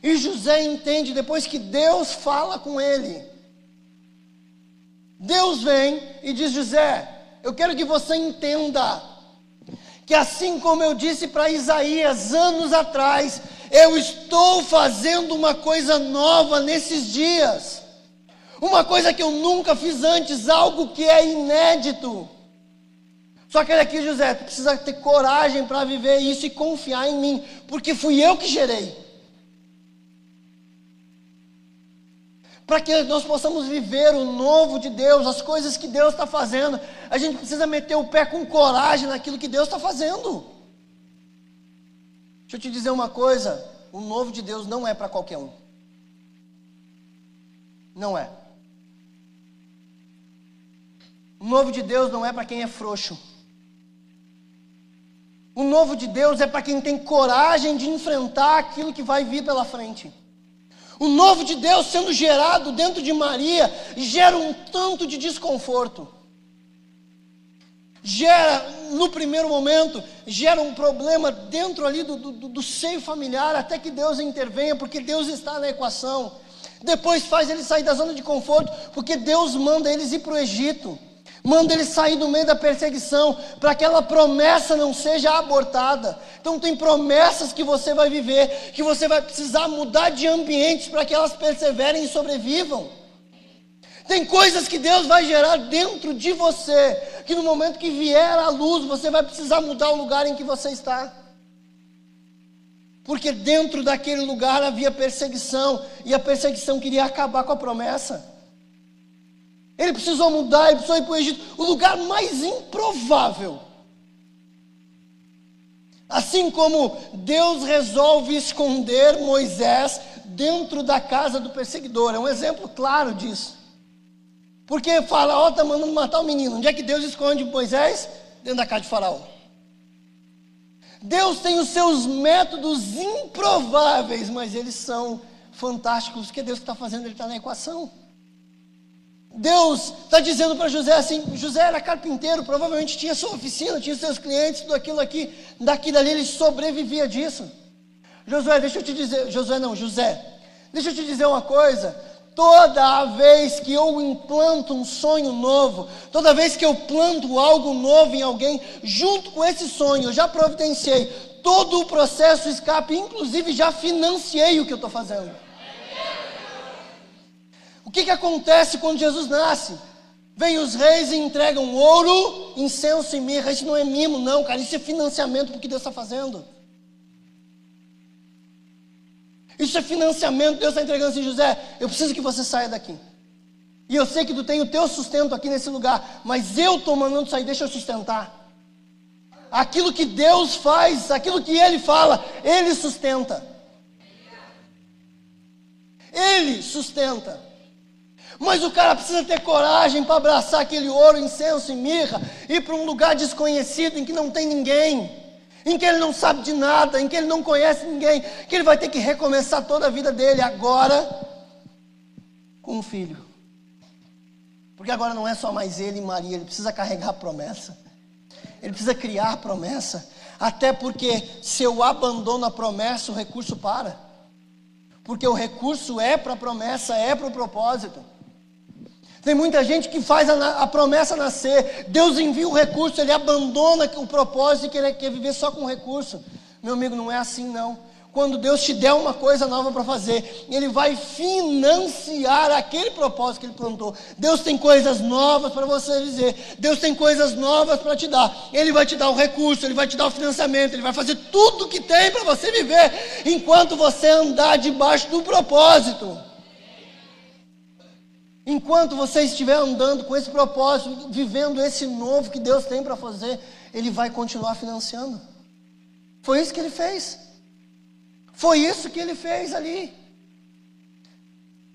E José entende depois que Deus fala com ele. Deus vem e diz: José, eu quero que você entenda que assim como eu disse para Isaías anos atrás, eu estou fazendo uma coisa nova nesses dias. Uma coisa que eu nunca fiz antes, algo que é inédito. Só que olha aqui, José, tu precisa ter coragem para viver isso e confiar em mim, porque fui eu que gerei. para que nós possamos viver o novo de Deus, as coisas que Deus está fazendo, a gente precisa meter o pé com coragem naquilo que Deus está fazendo. Deixa eu te dizer uma coisa: o novo de Deus não é para qualquer um. Não é. O novo de Deus não é para quem é frouxo. O novo de Deus é para quem tem coragem de enfrentar aquilo que vai vir pela frente. O novo de Deus sendo gerado dentro de Maria gera um tanto de desconforto. Gera, no primeiro momento, gera um problema dentro ali do, do, do seio familiar, até que Deus intervenha, porque Deus está na equação. Depois faz eles sair da zona de conforto, porque Deus manda eles ir para o Egito. Manda ele sair do meio da perseguição, para que aquela promessa não seja abortada. Então, tem promessas que você vai viver, que você vai precisar mudar de ambientes para que elas perseverem e sobrevivam. Tem coisas que Deus vai gerar dentro de você, que no momento que vier a luz, você vai precisar mudar o lugar em que você está. Porque dentro daquele lugar havia perseguição, e a perseguição queria acabar com a promessa. Ele precisou mudar, ele precisou ir para o Egito, o lugar mais improvável. Assim como Deus resolve esconder Moisés dentro da casa do perseguidor, é um exemplo claro disso. Porque Faraó está mandando matar o menino. Onde é que Deus esconde Moisés? Dentro da casa de Faraó. Deus tem os seus métodos improváveis, mas eles são fantásticos, porque Deus está fazendo, Ele está na equação. Deus está dizendo para José assim: José era carpinteiro, provavelmente tinha sua oficina, tinha seus clientes, tudo aquilo aqui, daqui dali ele sobrevivia disso. Josué, deixa eu te dizer, Josué não, José, deixa eu te dizer uma coisa. Toda vez que eu implanto um sonho novo, toda vez que eu planto algo novo em alguém, junto com esse sonho, eu já providenciei todo o processo escape, inclusive já financiei o que eu estou fazendo. O que, que acontece quando Jesus nasce? Vem os reis e entregam ouro, incenso e mirra. Isso não é mimo, não, cara. Isso é financiamento porque Deus está fazendo. Isso é financiamento. Deus está entregando assim, José. Eu preciso que você saia daqui. E eu sei que tu tem o teu sustento aqui nesse lugar, mas eu estou mandando sair, deixa eu sustentar. Aquilo que Deus faz, aquilo que Ele fala, Ele sustenta. Ele sustenta. Mas o cara precisa ter coragem para abraçar aquele ouro, incenso e mirra, ir para um lugar desconhecido em que não tem ninguém, em que ele não sabe de nada, em que ele não conhece ninguém, que ele vai ter que recomeçar toda a vida dele agora com um filho. Porque agora não é só mais ele e Maria, ele precisa carregar a promessa. Ele precisa criar a promessa. Até porque se eu abandono a promessa, o recurso para. porque o recurso é para a promessa, é para o propósito. Tem muita gente que faz a, a, promessa nascer, Deus envia o recurso, ele abandona o propósito e quer, quer viver só com o recurso. Meu amigo, não é assim não quando Deus te der uma coisa nova para fazer, Ele vai financiar aquele propósito que Ele plantou. Deus tem coisas novas para você dizer, Deus tem coisas novas para te dar. Ele vai te dar o recurso, Ele vai te dar o financiamento, Ele vai fazer tudo que tem para você viver, enquanto você andar debaixo do propósito. Enquanto você estiver andando com esse propósito, vivendo esse novo que Deus tem para fazer, Ele vai continuar financiando. Foi isso que Ele fez. Foi isso que ele fez ali.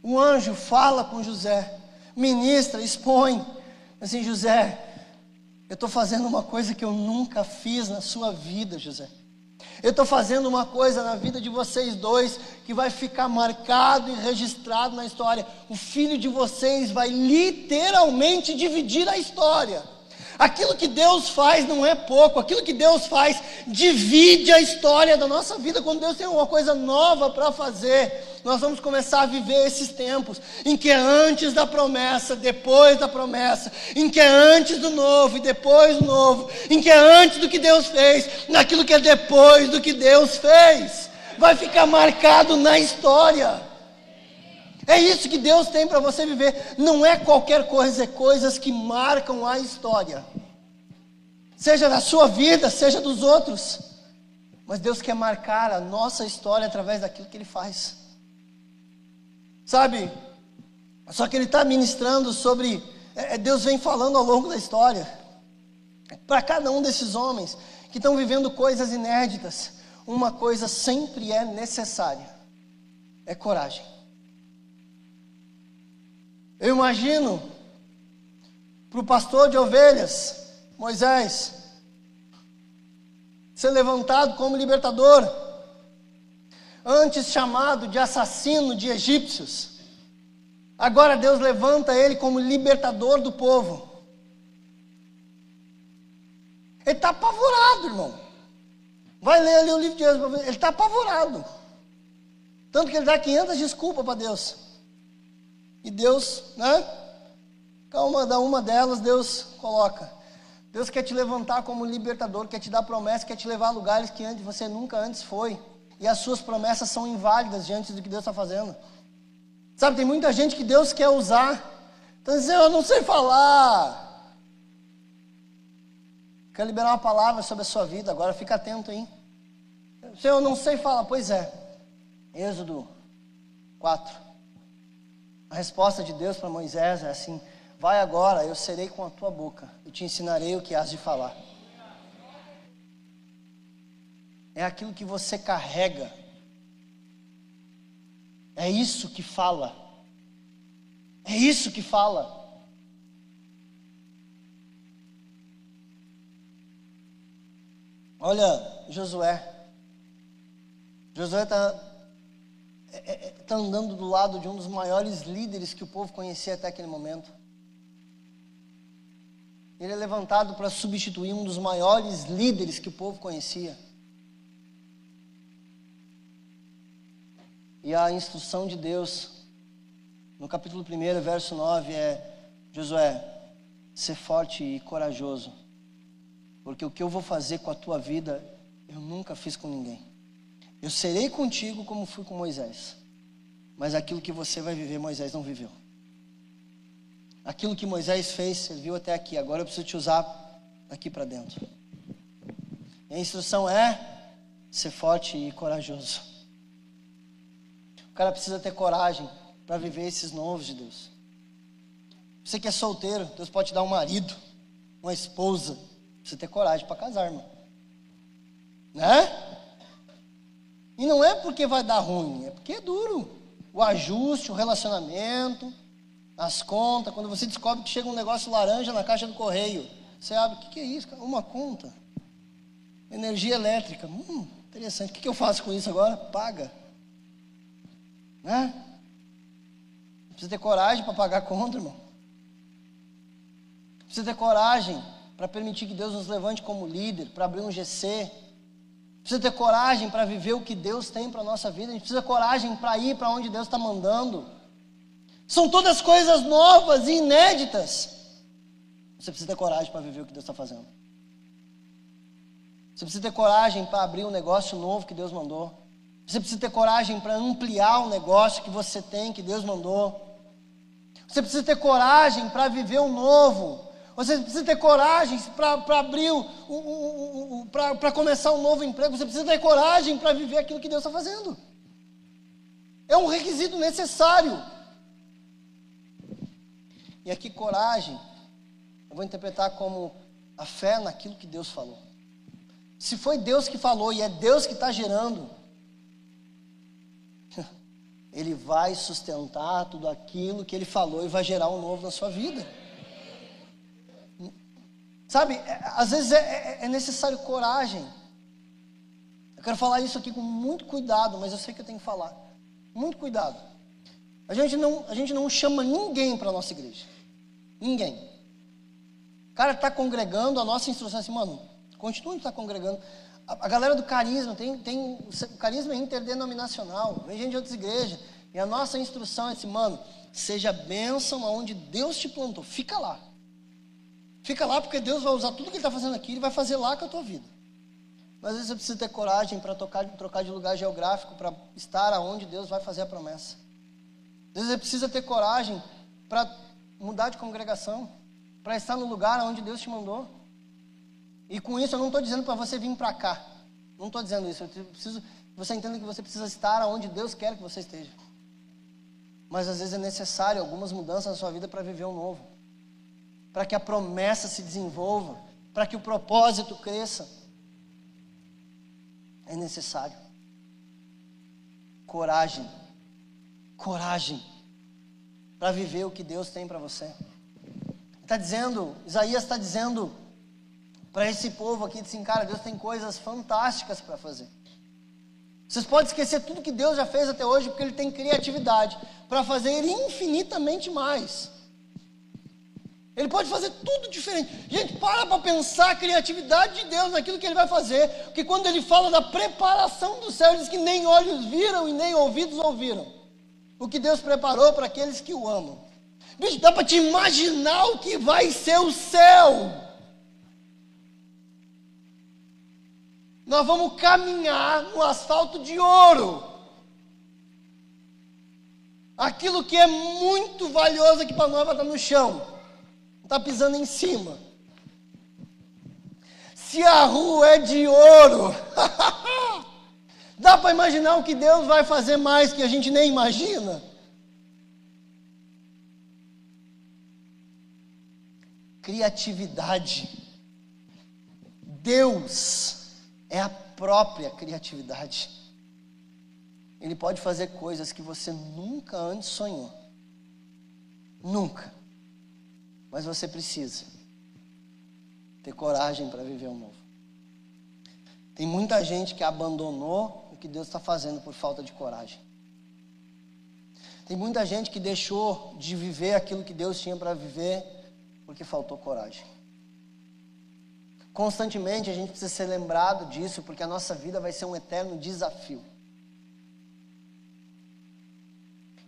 O anjo fala com José, ministra, expõe. Assim, José, eu estou fazendo uma coisa que eu nunca fiz na sua vida, José. Eu estou fazendo uma coisa na vida de vocês dois que vai ficar marcado e registrado na história. O filho de vocês vai literalmente dividir a história. Aquilo que Deus faz não é pouco, aquilo que Deus faz divide a história da nossa vida. Quando Deus tem uma coisa nova para fazer, nós vamos começar a viver esses tempos em que é antes da promessa, depois da promessa, em que é antes do novo e depois do novo, em que é antes do que Deus fez, naquilo que é depois do que Deus fez. Vai ficar marcado na história. É isso que Deus tem para você viver. Não é qualquer coisa, é coisas que marcam a história. Seja da sua vida, seja dos outros. Mas Deus quer marcar a nossa história através daquilo que Ele faz. Sabe? Só que Ele está ministrando sobre. É, é, Deus vem falando ao longo da história. Para cada um desses homens que estão vivendo coisas inéditas, uma coisa sempre é necessária: é coragem. Eu imagino para o pastor de ovelhas, Moisés, ser levantado como libertador, antes chamado de assassino de egípcios. Agora Deus levanta ele como libertador do povo. Ele está apavorado, irmão. Vai ler ali o livro de Êxodo. Ele está apavorado. Tanto que ele dá 500 desculpas para Deus. E Deus, né? Calma, dá uma delas, Deus coloca. Deus quer te levantar como libertador, quer te dar promessa, quer te levar a lugares que antes você nunca antes foi. E as suas promessas são inválidas diante do que Deus está fazendo. Sabe, tem muita gente que Deus quer usar. Então, dizendo, eu não sei falar. Quer liberar uma palavra sobre a sua vida agora, fica atento aí. Senhor, eu não sei falar. Pois é. Êxodo 4. A resposta de Deus para Moisés é assim: Vai agora, eu serei com a tua boca, eu te ensinarei o que has de falar. É aquilo que você carrega, é isso que fala, é isso que fala. Olha, Josué. Josué está está é, é, tá andando do lado de um dos maiores líderes que o povo conhecia até aquele momento. Ele é levantado para substituir um dos maiores líderes que o povo conhecia. E a instrução de Deus, no capítulo 1, verso 9, é: Josué, ser forte e corajoso, porque o que eu vou fazer com a tua vida, eu nunca fiz com ninguém. Eu serei contigo como fui com Moisés. Mas aquilo que você vai viver, Moisés não viveu. Aquilo que Moisés fez, serviu até aqui. Agora eu preciso te usar aqui para dentro. E a instrução é ser forte e corajoso. O cara precisa ter coragem para viver esses novos de Deus. Você que é solteiro, Deus pode te dar um marido, uma esposa. Você ter coragem para casar, irmão. Né? E não é porque vai dar ruim, é porque é duro. O ajuste, o relacionamento, as contas. Quando você descobre que chega um negócio laranja na caixa do correio, você abre, o que, que é isso? Uma conta. Energia elétrica. Hum, interessante. O que, que eu faço com isso agora? Paga. Né? Precisa ter coragem para pagar a conta, irmão. Precisa ter coragem para permitir que Deus nos levante como líder, para abrir um GC, precisa ter coragem para viver o que Deus tem para a nossa vida, a gente precisa coragem para ir para onde Deus está mandando. São todas coisas novas e inéditas. Você precisa ter coragem para viver o que Deus está fazendo. Você precisa ter coragem para abrir um negócio novo que Deus mandou. Você precisa ter coragem para ampliar o negócio que você tem, que Deus mandou. Você precisa ter coragem para viver o novo. Você precisa ter coragem para abrir, o, para começar um novo emprego. Você precisa ter coragem para viver aquilo que Deus está fazendo. É um requisito necessário. E aqui, coragem, eu vou interpretar como a fé naquilo que Deus falou. Se foi Deus que falou e é Deus que está gerando, Ele vai sustentar tudo aquilo que Ele falou e vai gerar um novo na sua vida. Sabe, é, às vezes é, é, é, necessário coragem. Eu quero falar isso aqui com muito cuidado, mas eu sei que eu tenho que falar. Muito cuidado. A gente não, a gente não chama ninguém para a nossa igreja. Ninguém. O cara está congregando, a nossa instrução é assim, mano, continue estar tá congregando. A, a, galera do carisma, tem, tem, o carisma é interdenominacional, vem gente de outras igrejas. E a nossa instrução é assim, mano, seja bênção aonde Deus te plantou, fica lá. Fica lá porque Deus vai usar tudo que Ele está fazendo aqui, Ele vai fazer lá com a tua vida. Mas às vezes você precisa ter coragem para trocar de lugar geográfico, para estar aonde Deus vai fazer a promessa. Às vezes você precisa ter coragem para mudar de congregação, para estar no lugar onde Deus te mandou. E com isso eu não estou dizendo para você vir para cá. Não estou dizendo isso. Eu preciso, você entenda que você precisa estar onde Deus quer que você esteja. Mas às vezes é necessário algumas mudanças na sua vida para viver um novo para que a promessa se desenvolva, para que o propósito cresça. É necessário coragem, coragem para viver o que Deus tem para você. Está dizendo, Isaías está dizendo para esse povo aqui, assim, cara, Deus tem coisas fantásticas para fazer. Vocês podem esquecer tudo que Deus já fez até hoje, porque Ele tem criatividade para fazer infinitamente mais. Ele pode fazer tudo diferente. Gente, para para pensar a criatividade de Deus naquilo que Ele vai fazer. Porque quando Ele fala da preparação do céu, Ele diz que nem olhos viram e nem ouvidos ouviram. O que Deus preparou para aqueles que o amam. Bicho, dá para te imaginar o que vai ser o céu. Nós vamos caminhar no asfalto de ouro. Aquilo que é muito valioso aqui para nós vai estar no chão está pisando em cima. Se a rua é de ouro, dá para imaginar o que Deus vai fazer mais que a gente nem imagina? Criatividade. Deus é a própria criatividade. Ele pode fazer coisas que você nunca antes sonhou. Nunca. Mas você precisa ter coragem para viver o novo. Tem muita gente que abandonou o que Deus está fazendo por falta de coragem. Tem muita gente que deixou de viver aquilo que Deus tinha para viver porque faltou coragem. Constantemente a gente precisa ser lembrado disso, porque a nossa vida vai ser um eterno desafio.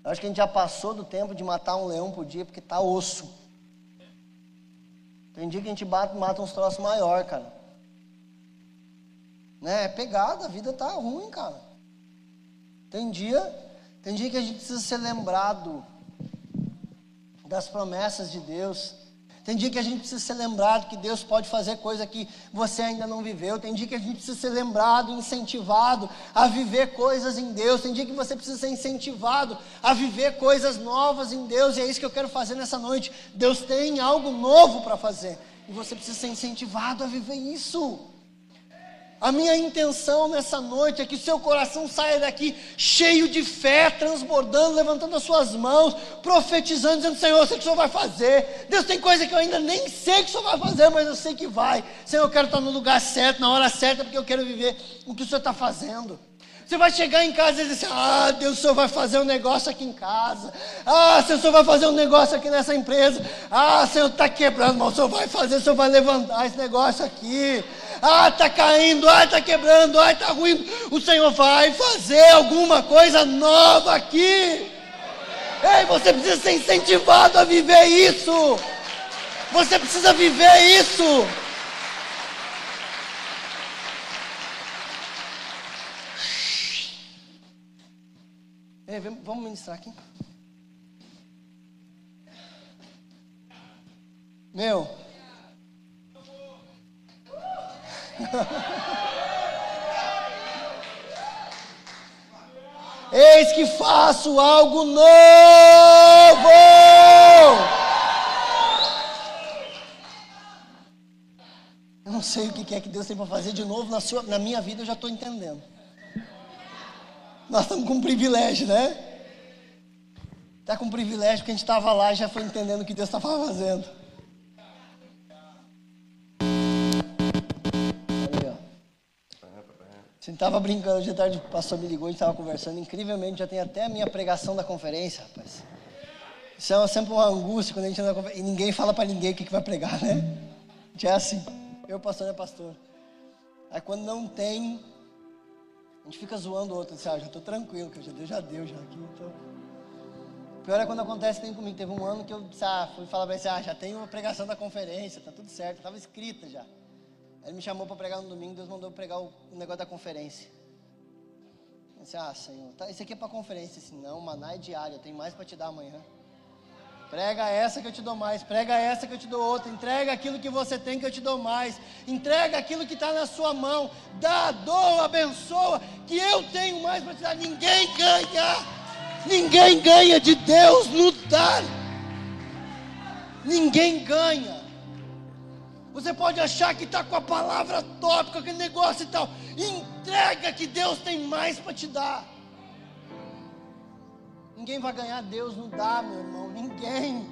Eu acho que a gente já passou do tempo de matar um leão por dia porque está osso. Tem dia que a gente bate, mata uns troços maior, cara. Né? É pegada, a vida tá ruim, cara. Tem dia, tem dia que a gente precisa ser lembrado das promessas de Deus. Tem dia que a gente precisa ser lembrado que Deus pode fazer coisa que você ainda não viveu. Tem dia que a gente precisa ser lembrado, incentivado a viver coisas em Deus. Tem dia que você precisa ser incentivado a viver coisas novas em Deus. E é isso que eu quero fazer nessa noite. Deus tem algo novo para fazer. E você precisa ser incentivado a viver isso. A minha intenção nessa noite é que seu coração saia daqui cheio de fé, transbordando, levantando as suas mãos, profetizando, dizendo: Senhor, eu sei que o Senhor vai fazer. Deus tem coisa que eu ainda nem sei que o Senhor vai fazer, mas eu sei que vai. Senhor, eu quero estar no lugar certo, na hora certa, porque eu quero viver o que o Senhor está fazendo. Você vai chegar em casa e dizer assim: Ah, Deus, o Senhor vai fazer um negócio aqui em casa. Ah, o Senhor vai fazer um negócio aqui nessa empresa. Ah, Senhor, está quebrando, mas o Senhor vai fazer, o Senhor vai levantar esse negócio aqui. ah, está caindo, ah, está quebrando, ah, está ruindo. O Senhor vai fazer alguma coisa nova aqui. Ei, você precisa ser incentivado a viver isso. Você precisa viver isso. Ei, vamos ministrar aqui. Meu. Eis que faço algo novo. Eu não sei o que é que Deus tem para fazer de novo na, sua, na minha vida, eu já estou entendendo. Nós estamos com um privilégio, né? Está com um privilégio porque a gente estava lá e já foi entendendo o que Deus estava fazendo. Você estava brincando de tarde, o pastor me ligou, a gente estava conversando. Incrivelmente, já tem até a minha pregação da conferência, rapaz. Isso é sempre uma angústia quando a gente anda na conferência. E ninguém fala para ninguém o que, que vai pregar, né? Gente é assim. Eu, pastor, é pastor. Aí quando não tem, a gente fica zoando o outro. Assim, ah, já estou tranquilo, que já deu, já deu, já aqui. Então... Pior é quando acontece, tem comigo. Teve um ano que eu ah, fui falar para ele, ah, já tem uma pregação da conferência, tá tudo certo, estava escrita já. Ele me chamou para pregar no domingo, Deus mandou eu pregar o negócio da conferência. Eu disse, ah, Senhor, tá, isso aqui é para conferência. Disse, não, maná é diária, tem mais para te dar amanhã. Prega essa que eu te dou mais, prega essa que eu te dou outra, entrega aquilo que você tem que eu te dou mais, entrega aquilo que está na sua mão, dá, doa, abençoa, que eu tenho mais para te dar. Ninguém ganha, ninguém ganha de Deus no dar, ninguém ganha. Você pode achar que está com a palavra com aquele negócio e tal. Entrega que Deus tem mais para te dar. Ninguém vai ganhar Deus não dá, meu irmão. Ninguém.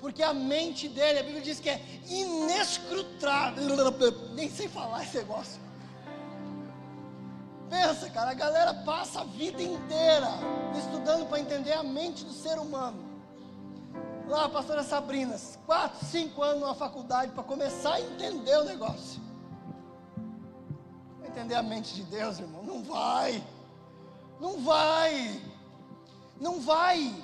Porque a mente dele, a Bíblia diz que é inescrutável. Nem sei falar esse negócio. Pensa, cara, a galera passa a vida inteira estudando para entender a mente do ser humano lá, a pastora Sabrina, quatro, cinco anos na faculdade para começar a entender o negócio. Entender a mente de Deus, irmão, não vai. Não vai. Não vai.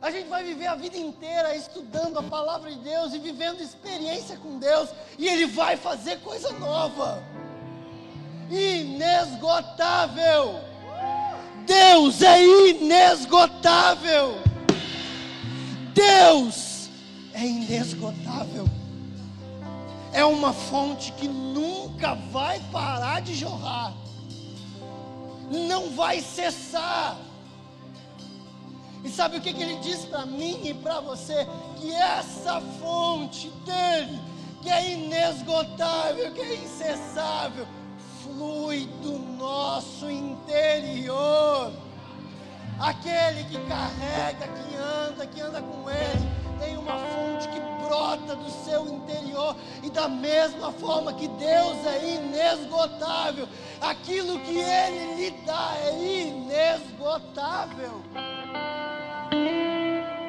A gente vai viver a vida inteira estudando a palavra de Deus e vivendo experiência com Deus, e Ele vai fazer coisa nova, inesgotável. Deus é inesgotável. Deus é inesgotável. É uma fonte que nunca vai parar de jorrar. Não vai cessar. E sabe o que, que ele diz para mim e para você? Que essa fonte dele, que é inesgotável, que é incessável, flui do nosso interior Aquele que carrega, que anda, que anda com Ele, tem uma fonte que brota do seu interior, e da mesma forma que Deus é inesgotável, aquilo que Ele lhe dá é inesgotável.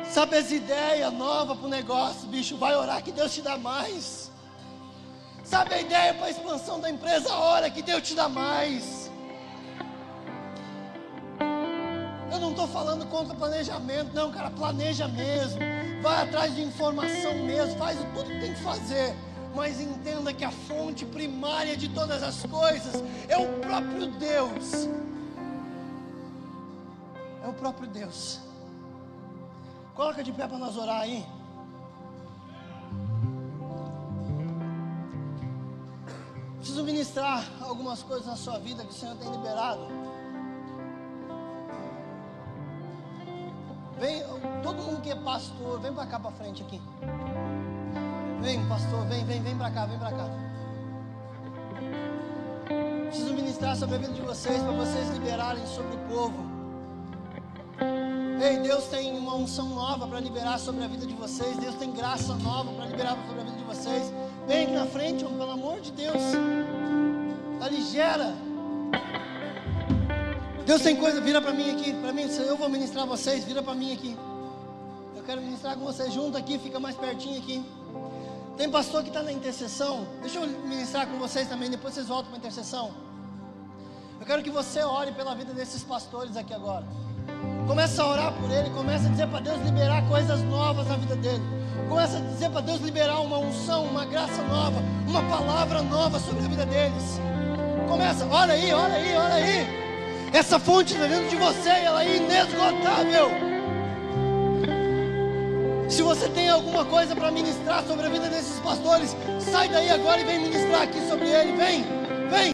Sabe as ideias novas para o negócio, bicho? Vai orar que Deus te dá mais. Sabe a ideia para a expansão da empresa? Ora que Deus te dá mais. Eu não estou falando contra planejamento, não, cara, planeja mesmo. Vai atrás de informação mesmo, faz tudo que tem que fazer. Mas entenda que a fonte primária de todas as coisas é o próprio Deus. É o próprio Deus. Coloca de pé para nós orar aí. Preciso ministrar algumas coisas na sua vida que o Senhor tem liberado. Vem, todo mundo que é pastor, vem para cá para frente aqui. Vem, pastor, vem, vem, vem para cá, vem para cá. Preciso ministrar sobre a vida de vocês, para vocês liberarem sobre o povo. Ei, Deus tem uma unção nova para liberar sobre a vida de vocês. Deus tem graça nova para liberar sobre a vida de vocês. Vem aqui na frente, pelo amor de Deus. Aligera. Deus tem coisa, vira para mim aqui, para mim, eu vou ministrar vocês, vira para mim aqui. Eu quero ministrar com vocês junto aqui, fica mais pertinho aqui. Tem pastor que está na intercessão. Deixa eu ministrar com vocês também, depois vocês voltam para a intercessão. Eu quero que você ore pela vida desses pastores aqui agora. Começa a orar por ele, começa a dizer para Deus liberar coisas novas na vida dele. Começa a dizer para Deus liberar uma unção, uma graça nova, uma palavra nova sobre a vida deles. Começa, olha aí, olha aí, olha aí. Essa fonte está dentro de você, ela é inesgotável. Se você tem alguma coisa para ministrar sobre a vida desses pastores, sai daí agora e vem ministrar aqui sobre ele, vem.